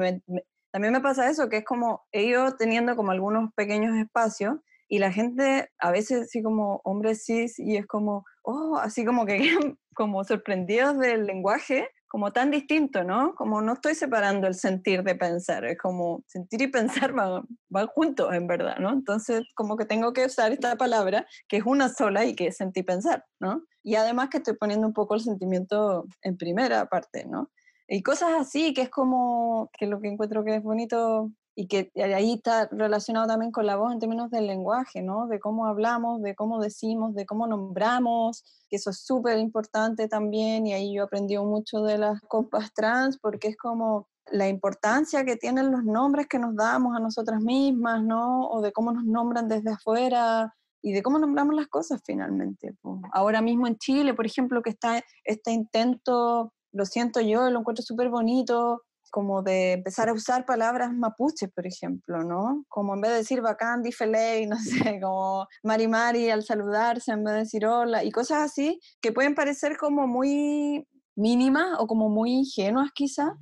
también me pasa eso, que es como he ido teniendo como algunos pequeños espacios y la gente a veces así como hombres cis y es como, oh, así como que como sorprendidos del lenguaje, como tan distinto, ¿no? Como no estoy separando el sentir de pensar, es como sentir y pensar van, van juntos en verdad, ¿no? Entonces como que tengo que usar esta palabra que es una sola y que es sentir pensar, ¿no? Y además que estoy poniendo un poco el sentimiento en primera parte, ¿no? Y cosas así, que es como, que lo que encuentro que es bonito y que ahí está relacionado también con la voz en términos del lenguaje, ¿no? De cómo hablamos, de cómo decimos, de cómo nombramos, que eso es súper importante también y ahí yo aprendí mucho de las compas trans porque es como la importancia que tienen los nombres que nos damos a nosotras mismas, ¿no? O de cómo nos nombran desde afuera y de cómo nombramos las cosas finalmente. Ahora mismo en Chile, por ejemplo, que está este intento, lo siento yo, lo encuentro súper bonito, como de empezar a usar palabras mapuches, por ejemplo, ¿no? Como en vez de decir bacán, difeley, no sé, como mari mari al saludarse, en vez de decir hola, y cosas así que pueden parecer como muy mínimas o como muy ingenuas quizá,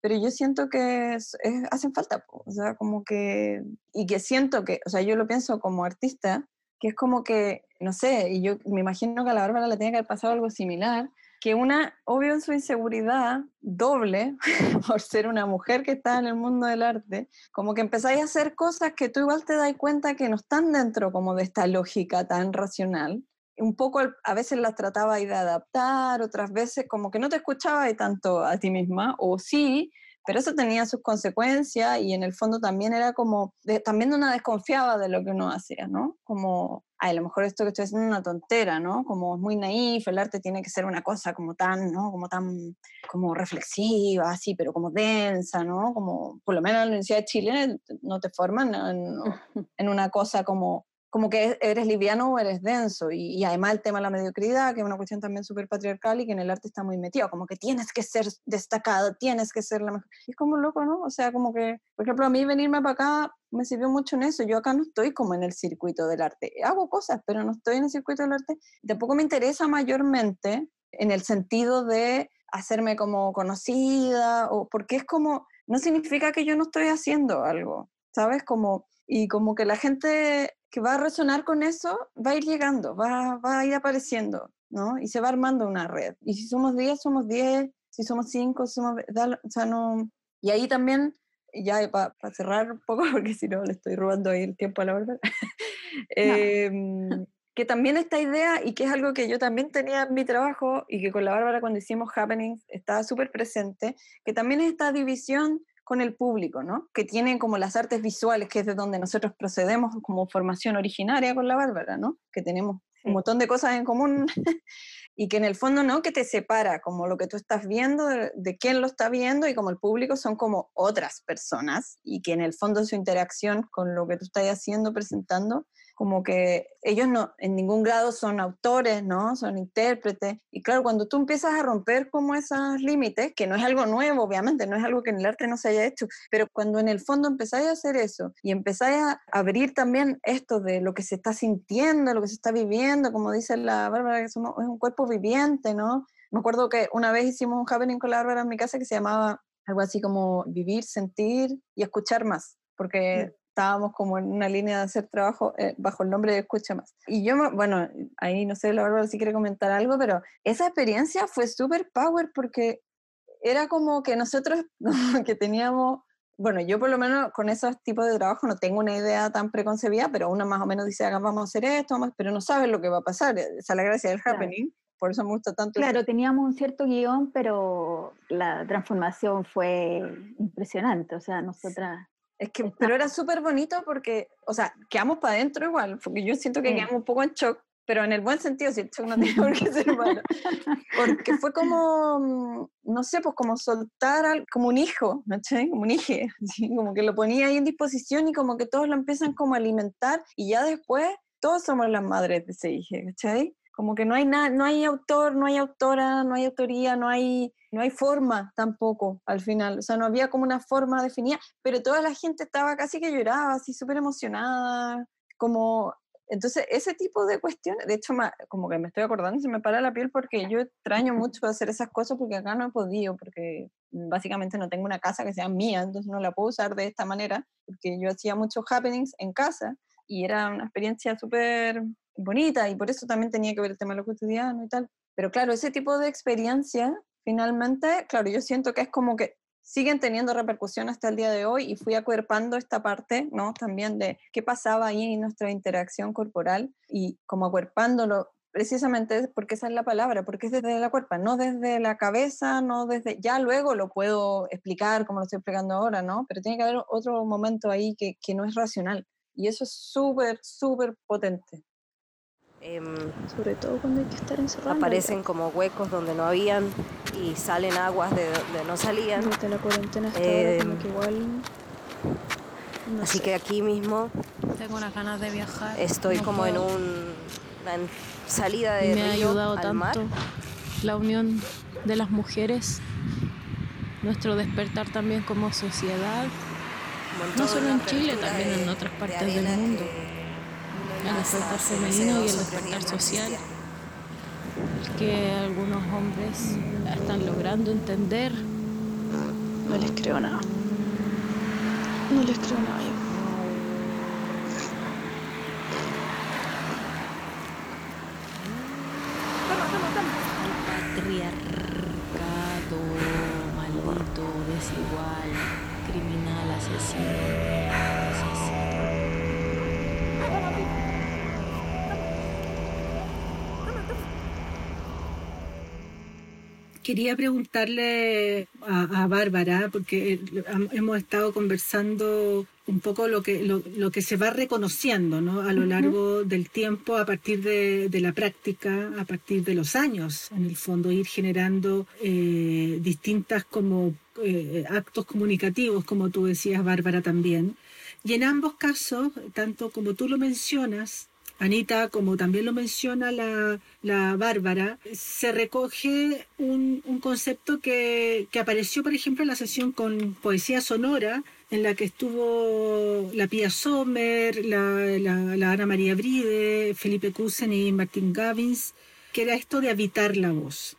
pero yo siento que hacen falta, o sea, como que, y que siento que, o sea, yo lo pienso como artista, que es como que, no sé, y yo me imagino que a la Bárbara le tiene que haber pasado algo similar, que una, obvio en su inseguridad doble, por ser una mujer que está en el mundo del arte, como que empezáis a hacer cosas que tú igual te das cuenta que no están dentro como de esta lógica tan racional. Un poco a veces las trataba de adaptar, otras veces como que no te escuchaba tanto a ti misma, o sí, pero eso tenía sus consecuencias y en el fondo también era como, también una desconfiaba de lo que uno hacía, ¿no? Como, a lo mejor esto que estoy haciendo es una tontera, ¿no? Como es muy naif, el arte tiene que ser una cosa como tan, ¿no? Como tan, como reflexiva, así, pero como densa, ¿no? Como, por lo menos en la Universidad de Chile no te forman en, en una cosa como como que eres liviano o eres denso. Y, además el tema de la mediocridad, que es una cuestión también súper patriarcal y que en el arte está muy metido, como que tienes que ser destacado, tienes que ser la mejor. Y es como loco, ¿no? O sea, como que, por ejemplo, a mí venirme para acá me sirvió mucho en eso. Yo acá no estoy como en el circuito del arte. Hago cosas, pero no estoy en el circuito del arte. Tampoco me interesa mayormente en el sentido de hacerme como conocida, o porque es como, no significa que yo no estoy haciendo algo, ¿sabes? Como, y como que la gente que va a resonar con eso va a ir llegando, va, va a ir apareciendo, ¿no? Y se va armando una red. Y si somos 10, somos 10, si somos 5, somos... O sea, no... Y ahí también, ya para cerrar un poco, porque si no le estoy robando ahí el tiempo a la verdad, em, que también esta idea, y que es algo que yo también tenía en mi trabajo, y que con la Bárbara cuando hicimos Happenings estaba súper presente, que también es esta división con el público, ¿no? Que tienen como las artes visuales, que es de donde nosotros procedemos como formación originaria con la Bárbara, ¿no? Que tenemos un montón de cosas en común y que en el fondo no que te separa como lo que tú estás viendo de, de, quién lo está viendo y como el público son como otras personas y que en el fondo su interacción con lo que tú estás haciendo presentando como que ellos no, en ningún grado son autores, ¿no? Son intérpretes. Y claro, cuando tú empiezas a romper como esos límites, que no es algo nuevo, obviamente, no es algo que en el arte no se haya hecho, pero cuando en el fondo empezáis a hacer eso y empezáis a abrir también esto de lo que se está sintiendo, lo que se está viviendo, como dice la Bárbara, que somos, es un cuerpo viviente, ¿no? Me acuerdo que una vez hicimos un happening con la Bárbara en mi casa que se llamaba algo así como vivir, sentir y escuchar más, porque mm. Estábamos como en una línea de hacer trabajo eh, bajo el nombre de Escucha Más. Y yo, bueno, ahí no sé, la Bárbara si quiere comentar algo, pero esa experiencia fue súper power porque era como que nosotros que teníamos bueno, yo por lo menos con esos tipos de trabajo no tengo una idea tan preconcebida, pero uno más o menos dice, vamos a hacer esto, pero no sabes lo que va a pasar. Esa es la gracia del happening. Por eso me gusta tanto. Claro, teníamos un cierto guion, pero la transformación fue impresionante. O sea, nosotras es que, pero era súper bonito porque, o sea, quedamos para adentro igual, porque yo siento que quedamos un poco en shock, pero en el buen sentido, si el shock no tiene por qué ser malo. Porque fue como, mm, no sé, pues como soltar como un hijo, ¿no? Como un hijo, como que lo ponía ahí en disposición y como que todos lo empiezan como a alimentar y ya después todos somos las madres de ese hijo, ¿cachai? Como que no hay nada, no hay autor, no hay autora, no hay autoría, no hay, no hay forma tampoco al final. O sea, no había como una forma definida, pero toda la gente estaba casi que lloraba, así súper emocionada, como entonces, ese tipo de cuestiones, de hecho, como que me estoy acordando se me para la piel porque yo extraño mucho hacer esas cosas porque acá no he podido, porque básicamente no tengo una casa que sea mía, entonces no la puedo usar de esta manera, porque yo hacía muchos happenings en casa y era una experiencia súper bonita y por eso también tenía que ver el tema de lo cotidiano y tal. Pero claro, ese tipo de experiencia, finalmente, claro, yo siento que es como que siguen teniendo repercusión hasta el día de hoy y fui acuerpando esta parte, ¿no? También de qué pasaba ahí en nuestra interacción corporal y como acuerpándolo precisamente porque esa es la palabra, porque es desde la cuerpa, no desde la cabeza, no desde, ya luego lo puedo explicar como lo estoy explicando ahora, ¿no? Pero tiene que haber otro momento ahí que, que no es racional. Y eso es súper, súper potente. Em, Sobre todo cuando hay que estar encerrado. Aparecen como huecos donde no habían y salen aguas de donde no salían. Durante la cuarentena hasta eh, como que igual. así que aquí mismo. Tengo unas ganas de viajar. Estoy como en un, una salida de Me ha ayudado tanto la unión de las mujeres, nuestro despertar también como sociedad. No solo en Chile, también en otras partes del mundo el despertar femenino y el despertar social que algunos hombres están logrando entender. No les creo nada. No les creo nada Quería preguntarle a, Bárbara, porque eh, hemos estado conversando un poco lo que, lo, que se va reconociendo ¿no? a lo largo del tiempo a partir de, la práctica, a partir de los años, en el fondo, ir generando eh, distintas como eh, actos comunicativos, como tú decías, Bárbara, también. Y en ambos casos, tanto como tú lo mencionas, Anita, como también lo menciona la, Bárbara, se recoge un, concepto que, apareció, por ejemplo, en la sesión con Poesía Sonora, en la que estuvo la Pía Sommer, la, Ana María Bride, Felipe Cusen y Martín Gavins, que era esto de habitar la voz.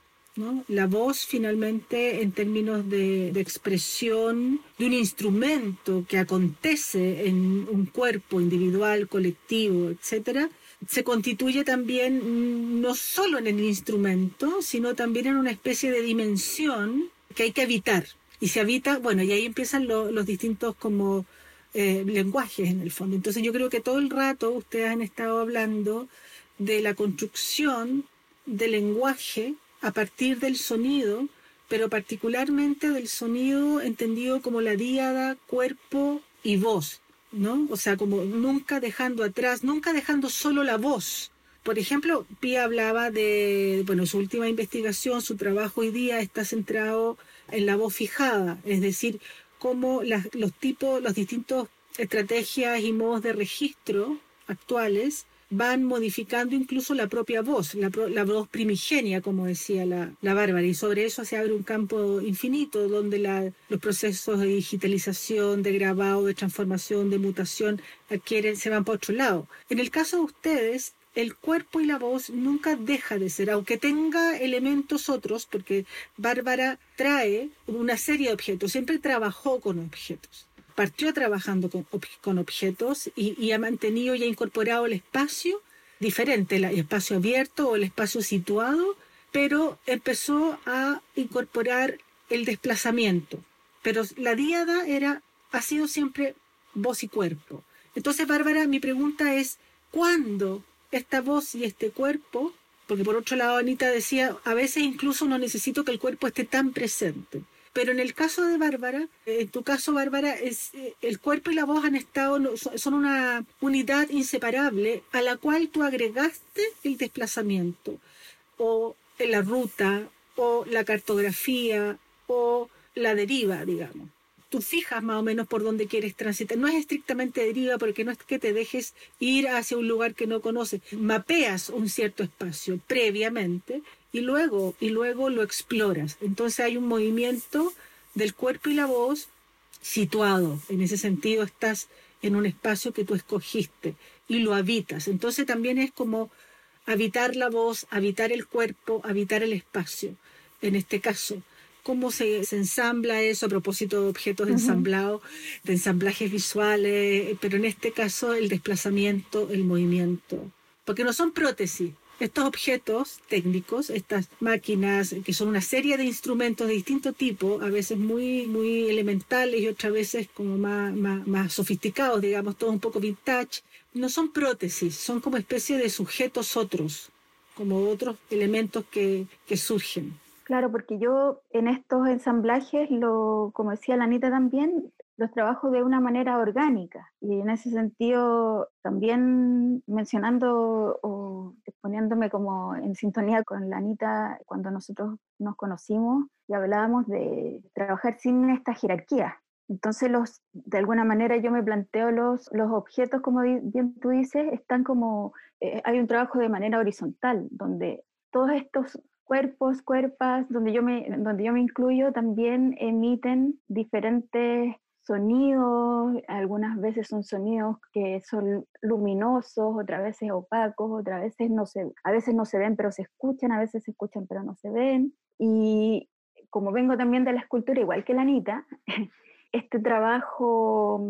La voz finalmente en términos de, expresión de un instrumento que acontece en un cuerpo individual, colectivo, etcétera, se constituye también no solo en el instrumento, sino también en una especie de dimensión que hay que habitar. Y se habita, bueno, y ahí empiezan los distintos como eh, lenguajes en el fondo. Entonces yo creo que todo el rato ustedes han estado hablando de la construcción del lenguaje a partir del sonido, pero particularmente del sonido entendido como la díada, cuerpo y voz, ¿no? O sea, como nunca dejando atrás, nunca dejando solo la voz. Por ejemplo, Pia hablaba de, bueno, su última investigación, su trabajo hoy día está centrado en la voz fijada, es decir, cómo los tipos, los distintos estrategias y modos de registro actuales van modificando incluso la propia voz, la, voz primigenia, como decía la, Bárbara, y sobre eso se abre un campo infinito donde los procesos de digitalización, de grabado, de transformación, de mutación adquieren, se van para otro lado. En el caso de ustedes, el cuerpo y la voz nunca deja de ser, aunque tenga elementos otros, porque Bárbara trae una serie de objetos, siempre trabajó con objetos. Partió trabajando con, objetos y, ha mantenido y ha incorporado el espacio diferente, el espacio abierto o el espacio situado, pero empezó a incorporar el desplazamiento. Pero la diada era, ha sido siempre voz y cuerpo. Entonces, Bárbara, mi pregunta es, ¿cuándo esta voz y este cuerpo, porque por otro lado Anita decía, a veces incluso no necesito que el cuerpo esté tan presente. Pero en el caso de Bárbara, en tu caso Bárbara, es, eh, el cuerpo y la voz han estado, son una unidad inseparable a la cual tú agregaste el desplazamiento, o la ruta, o la cartografía, o la deriva, digamos tú fijas más o menos por dónde quieres transitar. No es estrictamente deriva porque no es que te dejes ir hacia un lugar que no conoces. Mapeas un cierto espacio previamente y luego, y luego lo exploras. Entonces hay un movimiento del cuerpo y la voz situado. En ese sentido estás en un espacio que tú escogiste y lo habitas. Entonces también es como habitar la voz, habitar el cuerpo, habitar el espacio, en este caso cómo se, ensambla eso a propósito de objetos ensamblados, de ensamblajes visuales, pero en este caso el desplazamiento, el movimiento, porque no son prótesis. Estos objetos técnicos, estas máquinas, que son una serie de instrumentos de distinto tipo, a veces muy, muy elementales y otras veces como más, más, sofisticados, digamos, todo un poco vintage, no son prótesis, son como especie de sujetos otros, como otros elementos que, que surgen. Claro, porque yo en estos ensamblajes, lo, como decía la Anita también, los trabajo de una manera orgánica y en ese sentido también mencionando o poniéndome como en sintonía con la Anita cuando nosotros nos conocimos y hablábamos de trabajar sin esta jerarquía. Entonces, los, de alguna manera yo me planteo los, los objetos, como bien tú dices, están como, eh, hay un trabajo de manera horizontal, donde todos estos cuerpos, cuerpas, donde yo me, donde yo me incluyo, también emiten diferentes sonidos, algunas veces son sonidos que son luminosos, otras veces opacos, otras veces no se, a veces no se ven pero se escuchan, a veces se escuchan pero no se ven. Y como vengo también de la escultura, igual que la Anita, este trabajo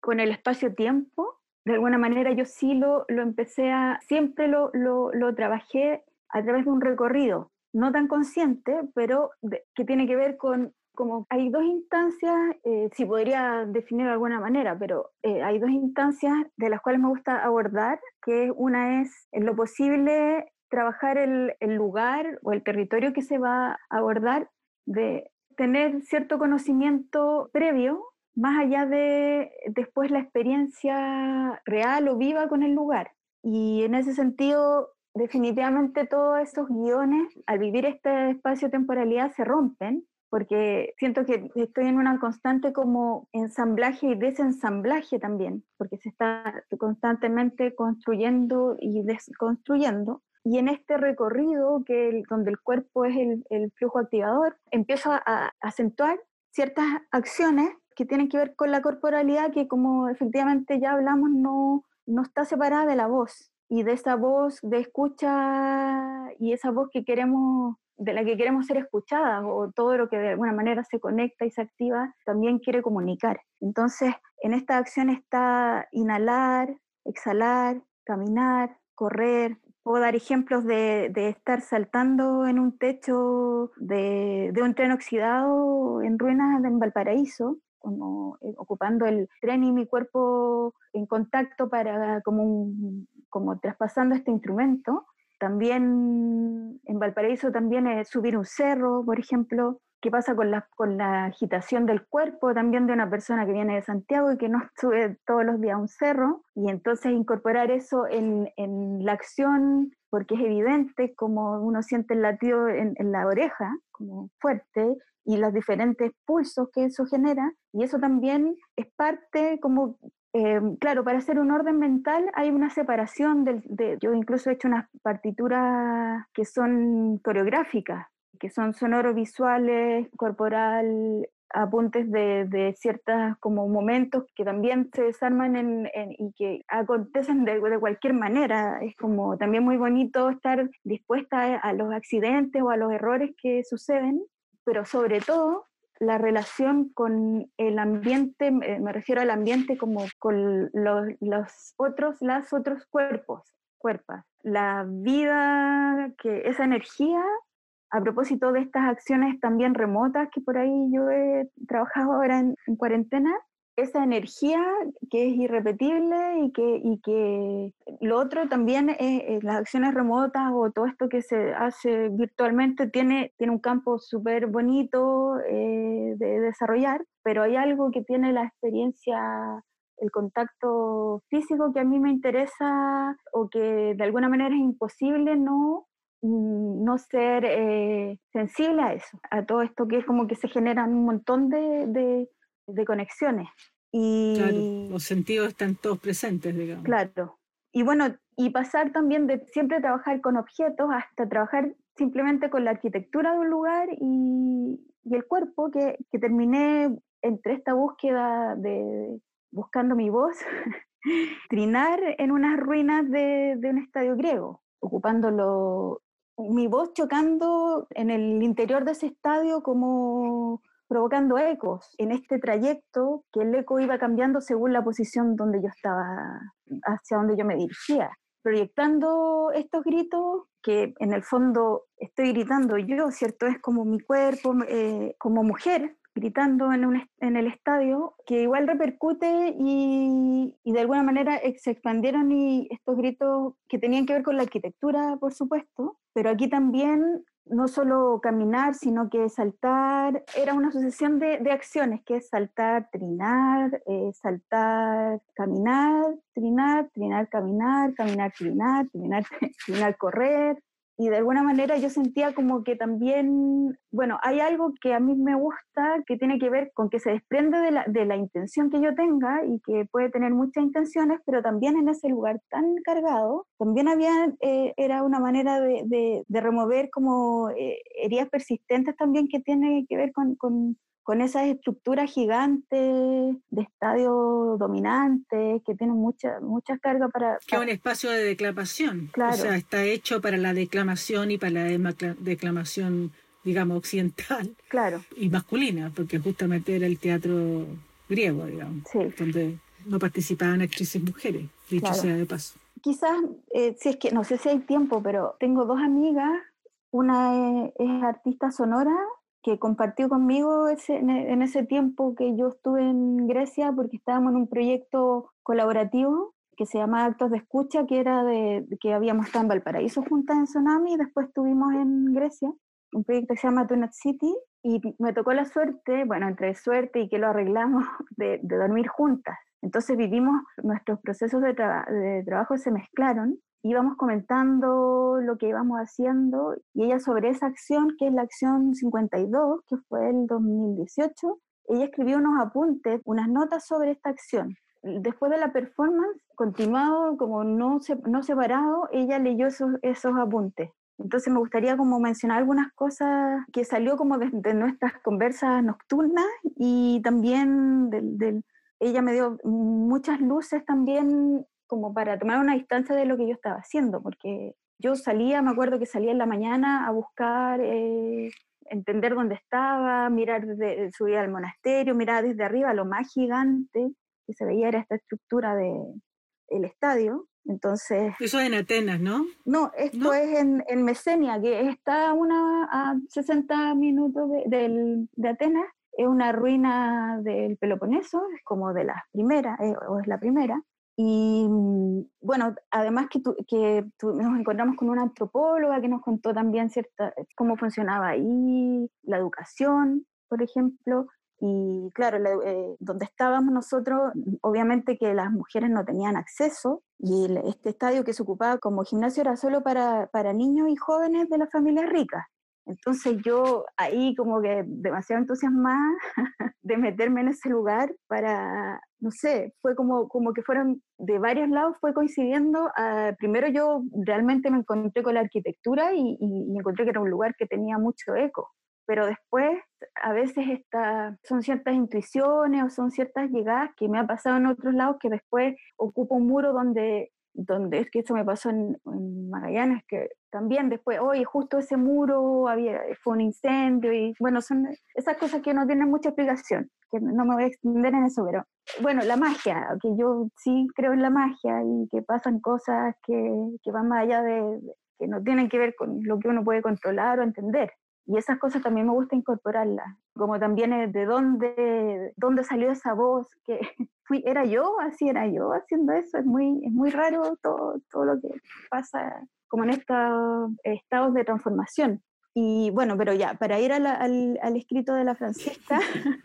con el espacio-tiempo, de alguna manera yo sí lo, lo empecé a, siempre lo, lo, lo trabajé a través de un recorrido, no tan consciente, pero que tiene que ver con como hay dos instancias, eh, si podría definir de alguna manera, pero eh, hay dos instancias de las cuales me gusta abordar, que una es en lo posible trabajar el, el lugar o el territorio que se va a abordar, de tener cierto conocimiento previo, más allá de después la experiencia real o viva con el lugar. Y en ese sentido, definitivamente todos esos guiones, al vivir este espacio-temporalidad, se rompen, porque siento que estoy en una constante como ensamblaje y desensamblaje también, porque se está constantemente construyendo y desconstruyendo. Y en este recorrido, que donde el cuerpo es el, el flujo activador, empiezo a acentuar ciertas acciones que tienen que ver con la corporalidad, que como efectivamente ya hablamos, no, no está separada de la voz y de esa voz de escucha y esa voz que queremos de la que queremos ser escuchadas o todo lo que de alguna manera se conecta y se activa también quiere comunicar. Entonces, en esta acción está inhalar, exhalar, caminar, correr. Puedo dar ejemplos de, de estar saltando en un techo de, de un tren oxidado en ruinas en Valparaíso eh, ocupando el tren y mi cuerpo en contacto para como, como traspasando este instrumento. También en Valparaíso también es subir un cerro, por ejemplo, qué pasa con la, con la agitación del cuerpo también de una persona que viene de Santiago y que no sube todos los días a un cerro, y entonces incorporar eso en, en la acción, porque es evidente como uno siente el latido en, en la oreja, como fuerte, y los diferentes pulsos que eso genera, y eso también es parte como, eh, claro, para hacer un orden mental hay una separación, del, de, yo incluso he hecho unas partituras que son coreográficas, que son sonoro, visuales, corporal, apuntes de, de ciertos como momentos que también se desarman en, y que acontecen de, cualquier manera. Es como también muy bonito estar dispuesta a, los accidentes o a los errores que suceden, pero sobre todo la relación con el ambiente, me refiero al ambiente como con los, otros, las otros cuerpos, cuerpas. La vida, que esa energía a propósito de estas acciones también remotas que por ahí yo he trabajado ahora en, cuarentena, esa energía que es irrepetible y que, y que lo otro también, es, las acciones remotas o todo esto que se hace virtualmente tiene, tiene un campo súper bonito eh, de desarrollar, pero hay algo que tiene la experiencia el contacto físico que a mí me interesa o que de alguna manera es imposible no Mm, no ser eh, sensible a eso, a todo esto que es como que se generan un montón de, de, conexiones. Y, claro, los sentidos están todos presentes, digamos. Claro. Y bueno, y pasar también de siempre trabajar con objetos hasta trabajar simplemente con la arquitectura de un lugar y, y el cuerpo, que, que, terminé entre esta búsqueda de buscando mi voz, trinar en unas ruinas de, de un estadio griego, ocupándolo mi voz chocando en el interior de ese estadio como provocando ecos en este trayecto que el eco iba cambiando según la posición donde yo estaba, hacia donde yo me dirigía, proyectando estos gritos que en el fondo estoy gritando yo, ¿cierto? Es como mi cuerpo, eh, como mujer, gritando en, un, en, el estadio, que igual repercute y, y, de alguna manera se expandieron y estos gritos que tenían que ver con la arquitectura, por supuesto, pero aquí también no solo caminar, sino que saltar, era una sucesión de, de acciones, que saltar, trinar, eh, saltar, caminar, trinar, trinar, caminar, caminar, trinar, trinar, trinar, correr, y de alguna manera yo sentía como que también, bueno, hay algo que a mí me gusta que tiene que ver con que se desprende de la, de la intención que yo tenga y que puede tener muchas intenciones, pero también en ese lugar tan cargado, también había, eh, era una manera de, de, de remover como eh, heridas persistentes también que tiene que ver con, con con esas estructuras gigantes de estadio dominantes que tienen mucha, muchas cargas para, Que es un espacio de declamación. Claro. O sea, está hecho para la declamación y para la declamación, digamos, occidental. Claro. Y masculina, porque justamente era el teatro griego, digamos. Sí. Donde no participaban actrices mujeres, dicho sea de paso. Quizás, eh, si es que, no sé si hay tiempo, pero tengo dos amigas, una es artista sonora que compartió conmigo ese, en ese tiempo que yo estuve en Grecia porque estábamos en un proyecto colaborativo que se llama Actos de Escucha, que era de que habíamos estado en Valparaíso juntas en Tsunami y después estuvimos en Grecia, un proyecto que se llama Tunat City y me tocó la suerte, bueno, entre suerte y que lo arreglamos, de, de dormir juntas. Entonces vivimos, nuestros procesos de, de trabajo se mezclaron íbamos comentando lo que íbamos haciendo y ella sobre esa acción, que es la acción 52, que fue el 2018, ella escribió unos apuntes, unas notas sobre esta acción. Después de la performance, continuado, como no, no separado, ella leyó esos, esos apuntes. Entonces me gustaría como mencionar algunas cosas que salió como de, nuestras conversas nocturnas y también ella me dio muchas luces también como para tomar una distancia de lo que yo estaba haciendo, porque yo salía, me acuerdo que salía en la mañana a buscar, eh, entender dónde estaba, mirar, desde, subir al monasterio, mirar desde arriba lo más gigante que se veía era esta estructura del el estadio. Entonces, Eso es en Atenas, ¿no? No, esto es en, en, Mesenia, que está una, a 60 minutos de, de Atenas. Es una ruina del Peloponeso, es como de las primeras, eh, o es la primera. Y mm, bueno, además que, que nos encontramos con una antropóloga que nos contó también cierta, cómo funcionaba ahí la educación, por ejemplo. Y claro, eh, donde estábamos nosotros, obviamente que las mujeres no tenían acceso y este estadio que se ocupaba como gimnasio era solo para, para niños y jóvenes de las familias ricas. Entonces yo ahí como que demasiado entusiasmada de meterme en ese lugar para, no sé, fue como, como que fueron de varios lados, fue coincidiendo. Ah, primero yo realmente me encontré con la arquitectura y, y, encontré que era un lugar que tenía mucho eco, pero después a veces esta, son ciertas intuiciones o son ciertas llegadas que me ha pasado en otros lados que después ocupo un muro donde donde es que eso me pasó en, Magallanes, que también después, oye, justo ese muro había, fue un incendio y bueno, son esas cosas que no tienen mucha explicación, que no me voy a extender en eso, pero bueno, la magia, que yo sí creo en la magia y que pasan cosas que, que van más allá de, que no tienen que ver con lo que uno puede controlar o entender. Y esas cosas también me gusta incorporarlas, como también de dónde, dónde salió esa voz, que fui, era yo, así era yo haciendo eso, es muy, es muy raro todo, todo lo que pasa como en estos estados de transformación. Y bueno, pero ya, para ir al, al, escrito de la Francisca,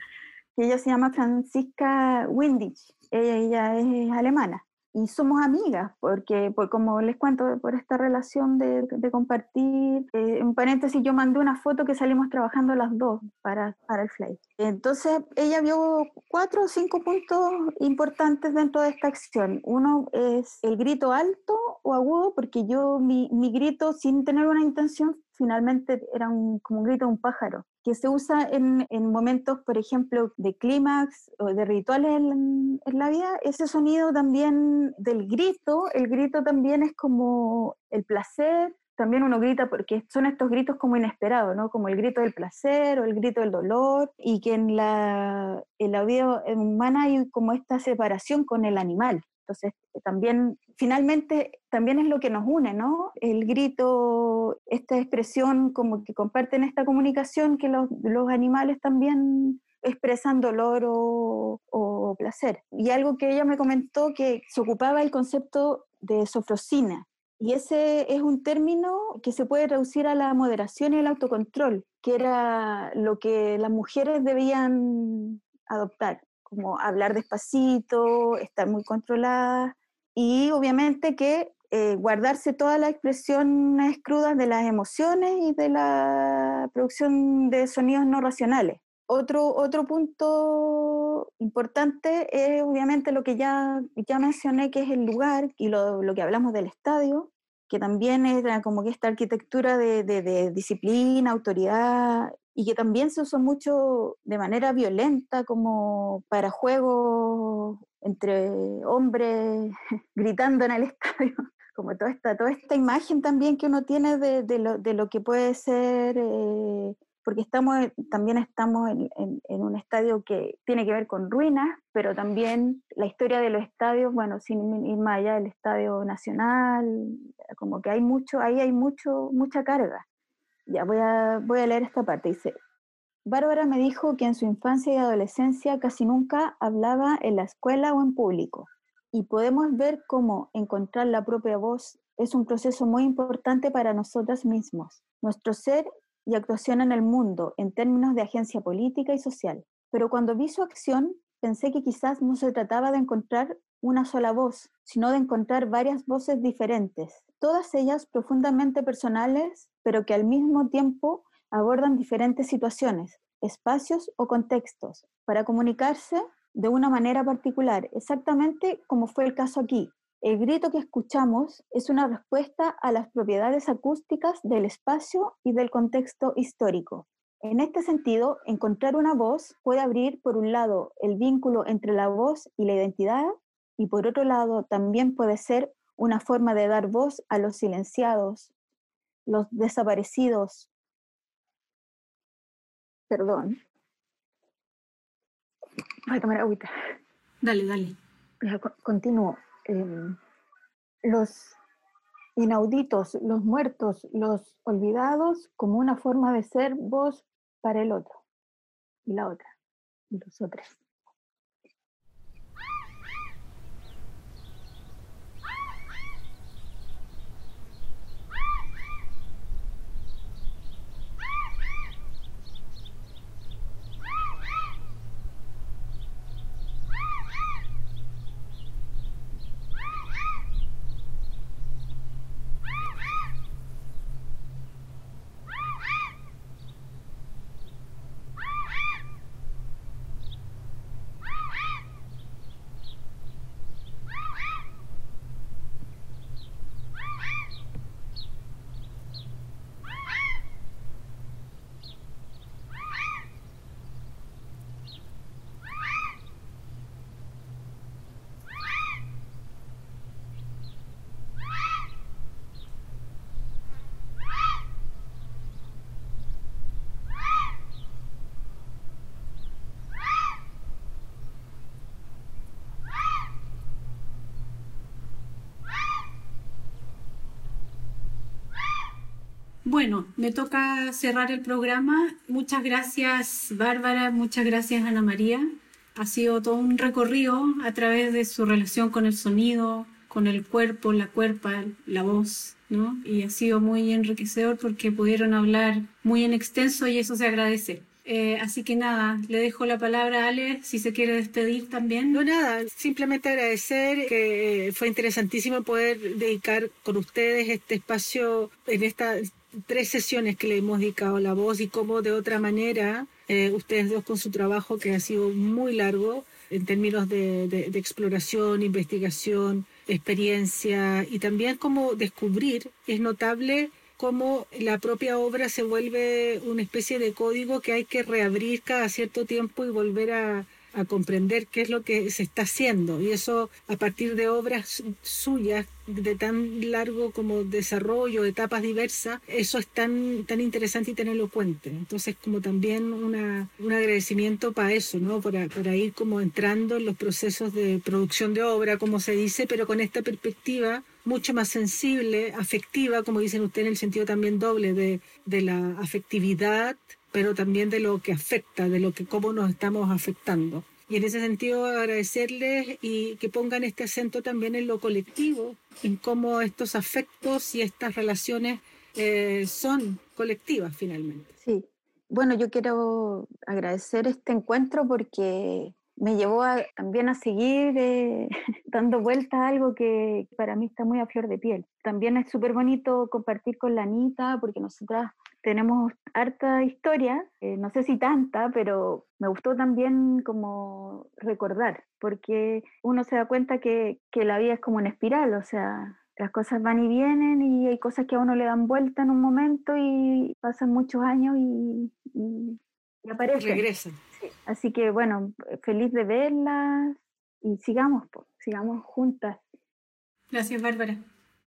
que ella se llama Francisca Windich, ella, ella es alemana y somos amigas, porque pues, como les cuento, por esta relación de, de compartir, eh, en paréntesis yo mandé una foto que salimos trabajando las dos para, para el Fly. Entonces ella vio cuatro o cinco puntos importantes dentro de esta acción. Uno es el grito alto o agudo, porque yo mi, mi grito sin tener una intención finalmente era un, como un grito de un pájaro, que se usa en, en momentos, por ejemplo, de clímax o de rituales en, la vida. Ese sonido también del grito, el grito también es como el placer, también uno grita porque son estos gritos como inesperados, ¿no? Como el grito del placer o el grito del dolor, y que en la, en la vida humana hay como esta separación con el animal. Entonces, también, finalmente, también es lo que nos une, ¿no? El grito, esta expresión como que comparten esta comunicación que los, los animales también expresan dolor o, o, placer. Y algo que ella me comentó que se ocupaba el concepto de sofrosina. Y ese es un término que se puede reducir a la moderación y el autocontrol, que era lo que las mujeres debían adoptar como hablar despacito, estar muy controlada y obviamente que eh, guardarse todas las expresiones crudas de las emociones y de la producción de sonidos no racionales. Otro, otro punto importante es obviamente lo que ya, ya mencioné, que es el lugar y lo, lo que hablamos del estadio, que también es como que esta arquitectura de, de, de disciplina, autoridad y que también se usó mucho de manera violenta como para juegos entre hombres gritando en el estadio, como toda esta, toda esta imagen también que uno tiene de, de, lo, de lo, que puede ser, eh, porque estamos, también estamos en, en, en, un estadio que tiene que ver con ruinas, pero también la historia de los estadios, bueno, sin ir más allá del Estadio Nacional, como que hay mucho, ahí hay mucho, mucha carga. Ya, voy a, leer esta parte. Dice, Bárbara me dijo que en su infancia y adolescencia casi nunca hablaba en la escuela o en público. Y podemos ver cómo encontrar la propia voz es un proceso muy importante para nosotras mismos, nuestro ser y actuación en el mundo en términos de agencia política y social. Pero cuando vi su acción, pensé que quizás no se trataba de encontrar una sola voz, sino de encontrar varias voces diferentes, todas ellas profundamente personales, pero que al mismo tiempo abordan diferentes situaciones, espacios o contextos, para comunicarse de una manera particular, exactamente como fue el caso aquí. El grito que escuchamos es una respuesta a las propiedades acústicas del espacio y del contexto histórico. En este sentido, encontrar una voz puede abrir, por un lado, el vínculo entre la voz y la identidad, y por otro lado, también puede ser una forma de dar voz a los silenciados, los desaparecidos. Perdón. Voy a tomar agüita. Dale, dale. Continúo. Eh, los inauditos, los muertos, los olvidados, como una forma de ser voz para el otro y la otra y los otros. Bueno, me toca cerrar el programa. Muchas gracias Bárbara, muchas gracias Ana María. Ha sido todo un recorrido a través de su relación con el sonido, con el cuerpo, la cuerpa, la voz, ¿no? Y ha sido muy enriquecedor porque pudieron hablar muy en extenso y eso se agradece. Eh, así que nada, le dejo la palabra a Ale si se quiere despedir también. No, nada, simplemente agradecer que fue interesantísimo poder dedicar con ustedes este espacio en estas tres sesiones que le hemos dedicado la voz y cómo de otra manera eh, ustedes dos con su trabajo que ha sido muy largo en términos de, de exploración, investigación, experiencia y también como descubrir, es notable cómo la propia obra se vuelve una especie de código que hay que reabrir cada cierto tiempo y volver a comprender qué es lo que se está haciendo. Y eso a partir de obras suyas de tan largo como desarrollo, etapas diversas, eso es tan, tan interesante y tan elocuente. Entonces, como también una, un agradecimiento para eso, ¿no? Para, para ir como entrando en los procesos de producción de obra, como se dice, pero con esta perspectiva mucho más sensible, afectiva, como dicen ustedes, en el sentido también doble de, de la afectividad pero también de lo que afecta, de lo que cómo nos estamos afectando. Y en ese sentido agradecerles y que pongan este acento también en lo colectivo, en cómo estos afectos y estas relaciones eh, son colectivas finalmente. Sí, bueno, yo quiero agradecer este encuentro porque me llevó también a seguir eh, dando vuelta a algo que para mí está muy a flor de piel. También es súper bonito compartir con la Anita porque nosotras tenemos harta historia, eh, no sé si tanta, pero me gustó también como recordar, porque uno se da cuenta que, que, la vida es como una espiral, o sea, las cosas van y vienen y hay cosas que a uno le dan vuelta en un momento y pasan muchos años y, aparecen. Regresan. Así que bueno, feliz de verlas y sigamos, sigamos juntas. Gracias, Bárbara.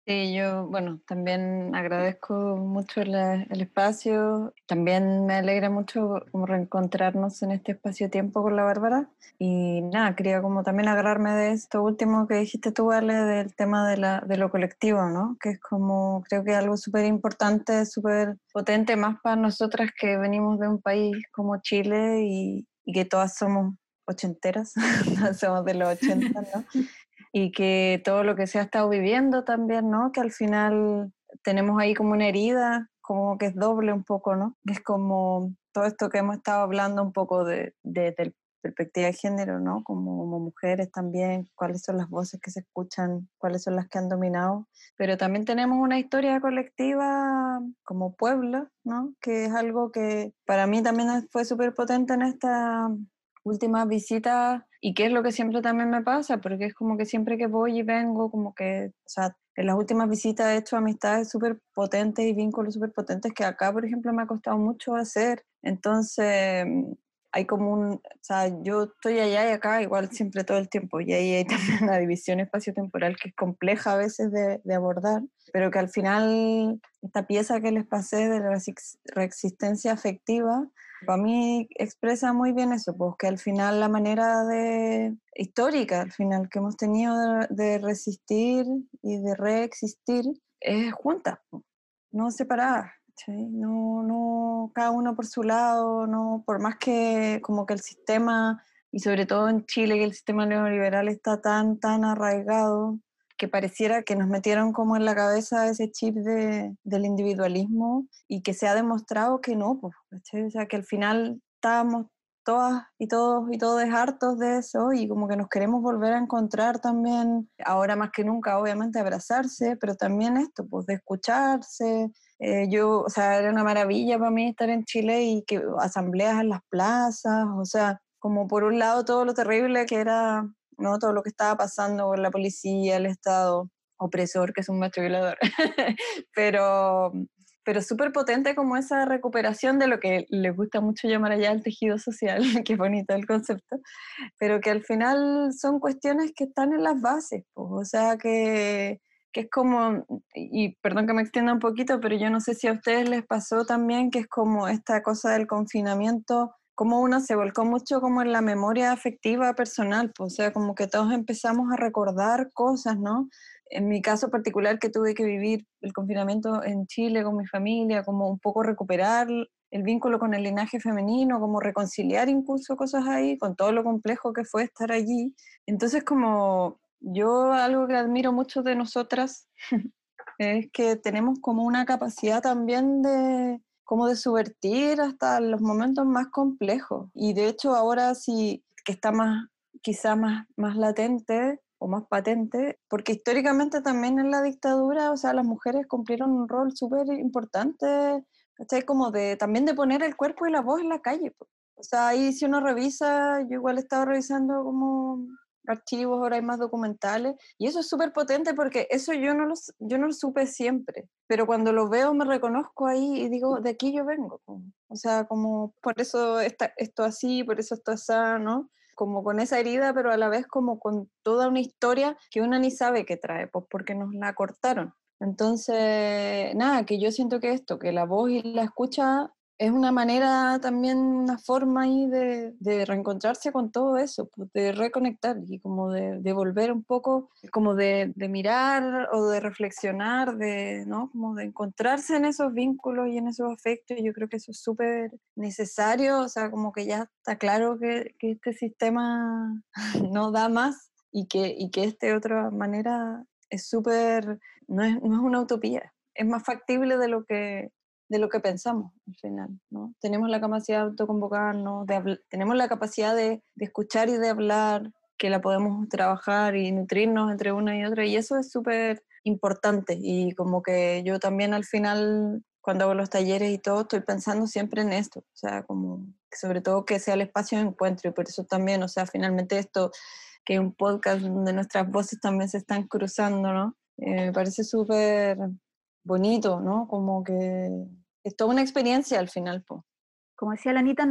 Sí, yo, bueno, también agradezco mucho el, el, espacio. También me alegra mucho como reencontrarnos en este espacio-tiempo con la Bárbara. Y nada, quería como también agarrarme de esto último que dijiste tú, Ale, del tema de, la, de lo colectivo, ¿no? Que es como, creo que algo súper importante, súper potente, más para nosotras que venimos de un país como Chile y, y que todas somos ochenteras, somos de los ochenta, ¿no? Y que todo lo que se ha estado viviendo también, ¿no? Que al final tenemos ahí como una herida, como que es doble un poco, ¿no? Es como todo esto que hemos estado hablando un poco de, de, perspectiva de género, ¿no? Como, como, mujeres también, cuáles son las voces que se escuchan, cuáles son las que han dominado, pero también tenemos una historia colectiva como pueblo, ¿no? Que es algo que para mí también fue súper potente en esta últimas visitas y qué es lo que siempre también me pasa, porque es como que siempre que voy y vengo, como que, o sea, en las últimas visitas he hecho amistades súper potentes y vínculos súper potentes que acá, por ejemplo, me ha costado mucho hacer. Entonces, hay como un, o sea, yo estoy allá y acá igual siempre todo el tiempo, y ahí hay también una división espacio-temporal que es compleja a veces de, de, abordar, pero que al final esta pieza que les pasé de la reexistencia afectiva para mí expresa muy bien eso, pues que al final la manera de, histórica, al final, que hemos tenido de, resistir y de reexistir es junta, no separada. No, no cada uno por su lado, no por más que como que el sistema, y sobre todo en Chile, que el sistema neoliberal está tan, tan arraigado, que pareciera que nos metieron como en la cabeza ese chip de, del individualismo y que se ha demostrado que no, pues, o sea, que al final estábamos todas y todos y todos hartos de eso y como que nos queremos volver a encontrar también, ahora más que nunca, obviamente, abrazarse, pero también esto, pues de escucharse. Eh, yo, o sea, era una maravilla para mí estar en Chile y que asambleas en las plazas, o sea, como por un lado todo lo terrible que era ¿no? Todo lo que estaba pasando con la policía, el Estado opresor, que es un macho violador. pero pero súper potente como esa recuperación de lo que le gusta mucho llamar allá el tejido social, que bonito el concepto, pero que al final son cuestiones que están en las bases, pues, o sea que, que es como, y perdón que me extienda un poquito, pero yo no sé si a ustedes les pasó también que es como esta cosa del confinamiento como uno se volcó mucho como en la memoria afectiva personal, pues, o sea, como que todos empezamos a recordar cosas, ¿no? en mi caso particular que tuve que vivir el confinamiento en Chile con mi familia, como un poco recuperar el vínculo con el linaje femenino, como reconciliar incluso cosas ahí, con todo lo complejo que fue estar allí. Entonces como yo algo que admiro mucho de nosotras es que tenemos como una capacidad también de como de subvertir hasta los momentos más complejos. Y de hecho ahora sí que está más, quizá más, más latente o más patente, porque históricamente también en la dictadura, o sea, las mujeres cumplieron un rol súper importante, ¿cachai? Como de, también de poner el cuerpo y la voz en la calle. O sea, ahí si uno revisa, yo igual he estado revisando como archivos, ahora hay más documentales, y eso es súper potente porque eso yo no, lo, yo no lo supe siempre, pero cuando lo veo me reconozco ahí y digo, de aquí yo vengo, o sea, como por eso está, esto así, por eso esto así, ¿no? Como con esa herida, pero a la vez como con toda una historia que uno ni sabe qué trae, pues porque nos la cortaron. Entonces, nada, que yo siento que esto, que la voz y la escucha es una manera también, una forma ahí de, de reencontrarse con todo eso, pues, de reconectar y como de, de volver un poco, como de, de, mirar o de reflexionar, de, ¿no? Como de encontrarse en esos vínculos y en esos afectos. Yo creo que eso es súper necesario, o sea, como que ya está claro que, que este sistema no da más y que, y que esta otra manera es súper, no es, no es una utopía, es más factible de lo que de lo que pensamos al final, ¿no? Tenemos la capacidad de autoconvocarnos, tenemos la capacidad de, de, escuchar y de hablar, que la podemos trabajar y nutrirnos entre una y otra, y eso es súper importante, y como que yo también al final, cuando hago los talleres y todo, estoy pensando siempre en esto, o sea, como sobre todo que sea el espacio de encuentro, y por eso también, o sea, finalmente esto, que es un podcast donde nuestras voces también se están cruzando, ¿no? Eh, me parece súper bonito, ¿no? Como que es toda una experiencia al final. Como decía la Anita,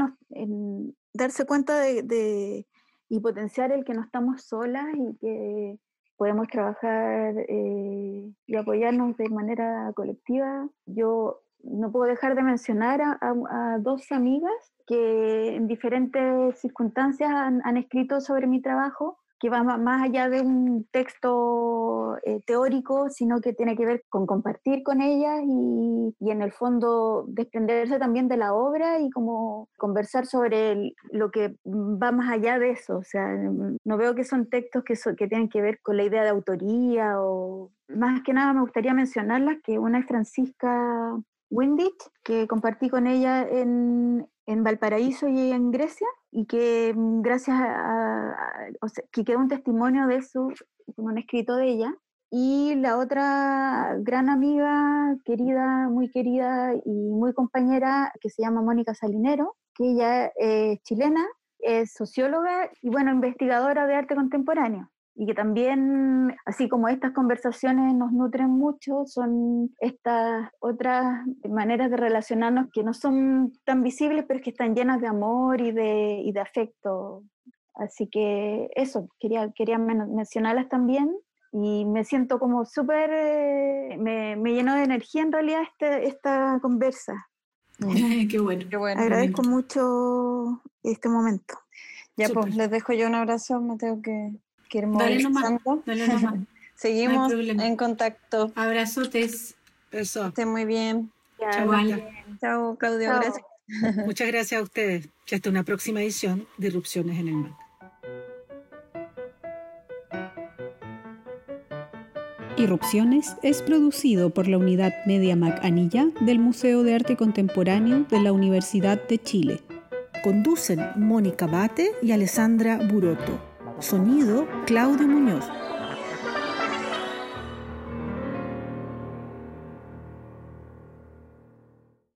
darse cuenta de, y potenciar el que no estamos solas y que podemos trabajar eh, y apoyarnos de manera colectiva. Yo no puedo dejar de mencionar a, dos amigas que en diferentes circunstancias han, escrito sobre mi trabajo que va más allá de un texto eh, teórico, sino que tiene que ver con compartir con ellas y, y, en el fondo desprenderse también de la obra y como conversar sobre lo que va más allá de eso. O sea, no veo que son textos que, que tienen que ver con la idea de autoría o más que nada me gustaría mencionarlas, que una es Francisca Windich, que compartí con ella en, en Valparaíso y en Grecia, y que mm, gracias a, o sea, que queda un testimonio de eso, un escrito de ella. Y la otra gran amiga, querida, muy querida y muy compañera, que se llama Mónica Salinero, que ella es chilena, es socióloga y bueno, investigadora de arte contemporáneo y que también, así como estas conversaciones nos nutren mucho, son estas otras maneras de relacionarnos que no son tan visibles, pero que están llenas de amor y de, y de afecto. Así que eso, quería, quería mencionarlas también y me siento como súper, eh, me, me, llenó de energía en realidad este, esta conversa. qué bueno, qué bueno. Agradezco mucho este momento. Ya, pues les dejo yo un abrazo, me tengo que Dale nomás, dale nomás. Seguimos en contacto. Abrazotes. Eso. Esté muy bien. Chao, Chao, Claudio. Gracias. Muchas gracias a ustedes. Y hasta una próxima edición de Irrupciones en el Mar. Irrupciones es producido por la unidad Media Mac Anilla del Museo de Arte Contemporáneo de la Universidad de Chile. Conducen Mónica Bate y Alessandra Buroto. Sonido Claudio Muñoz.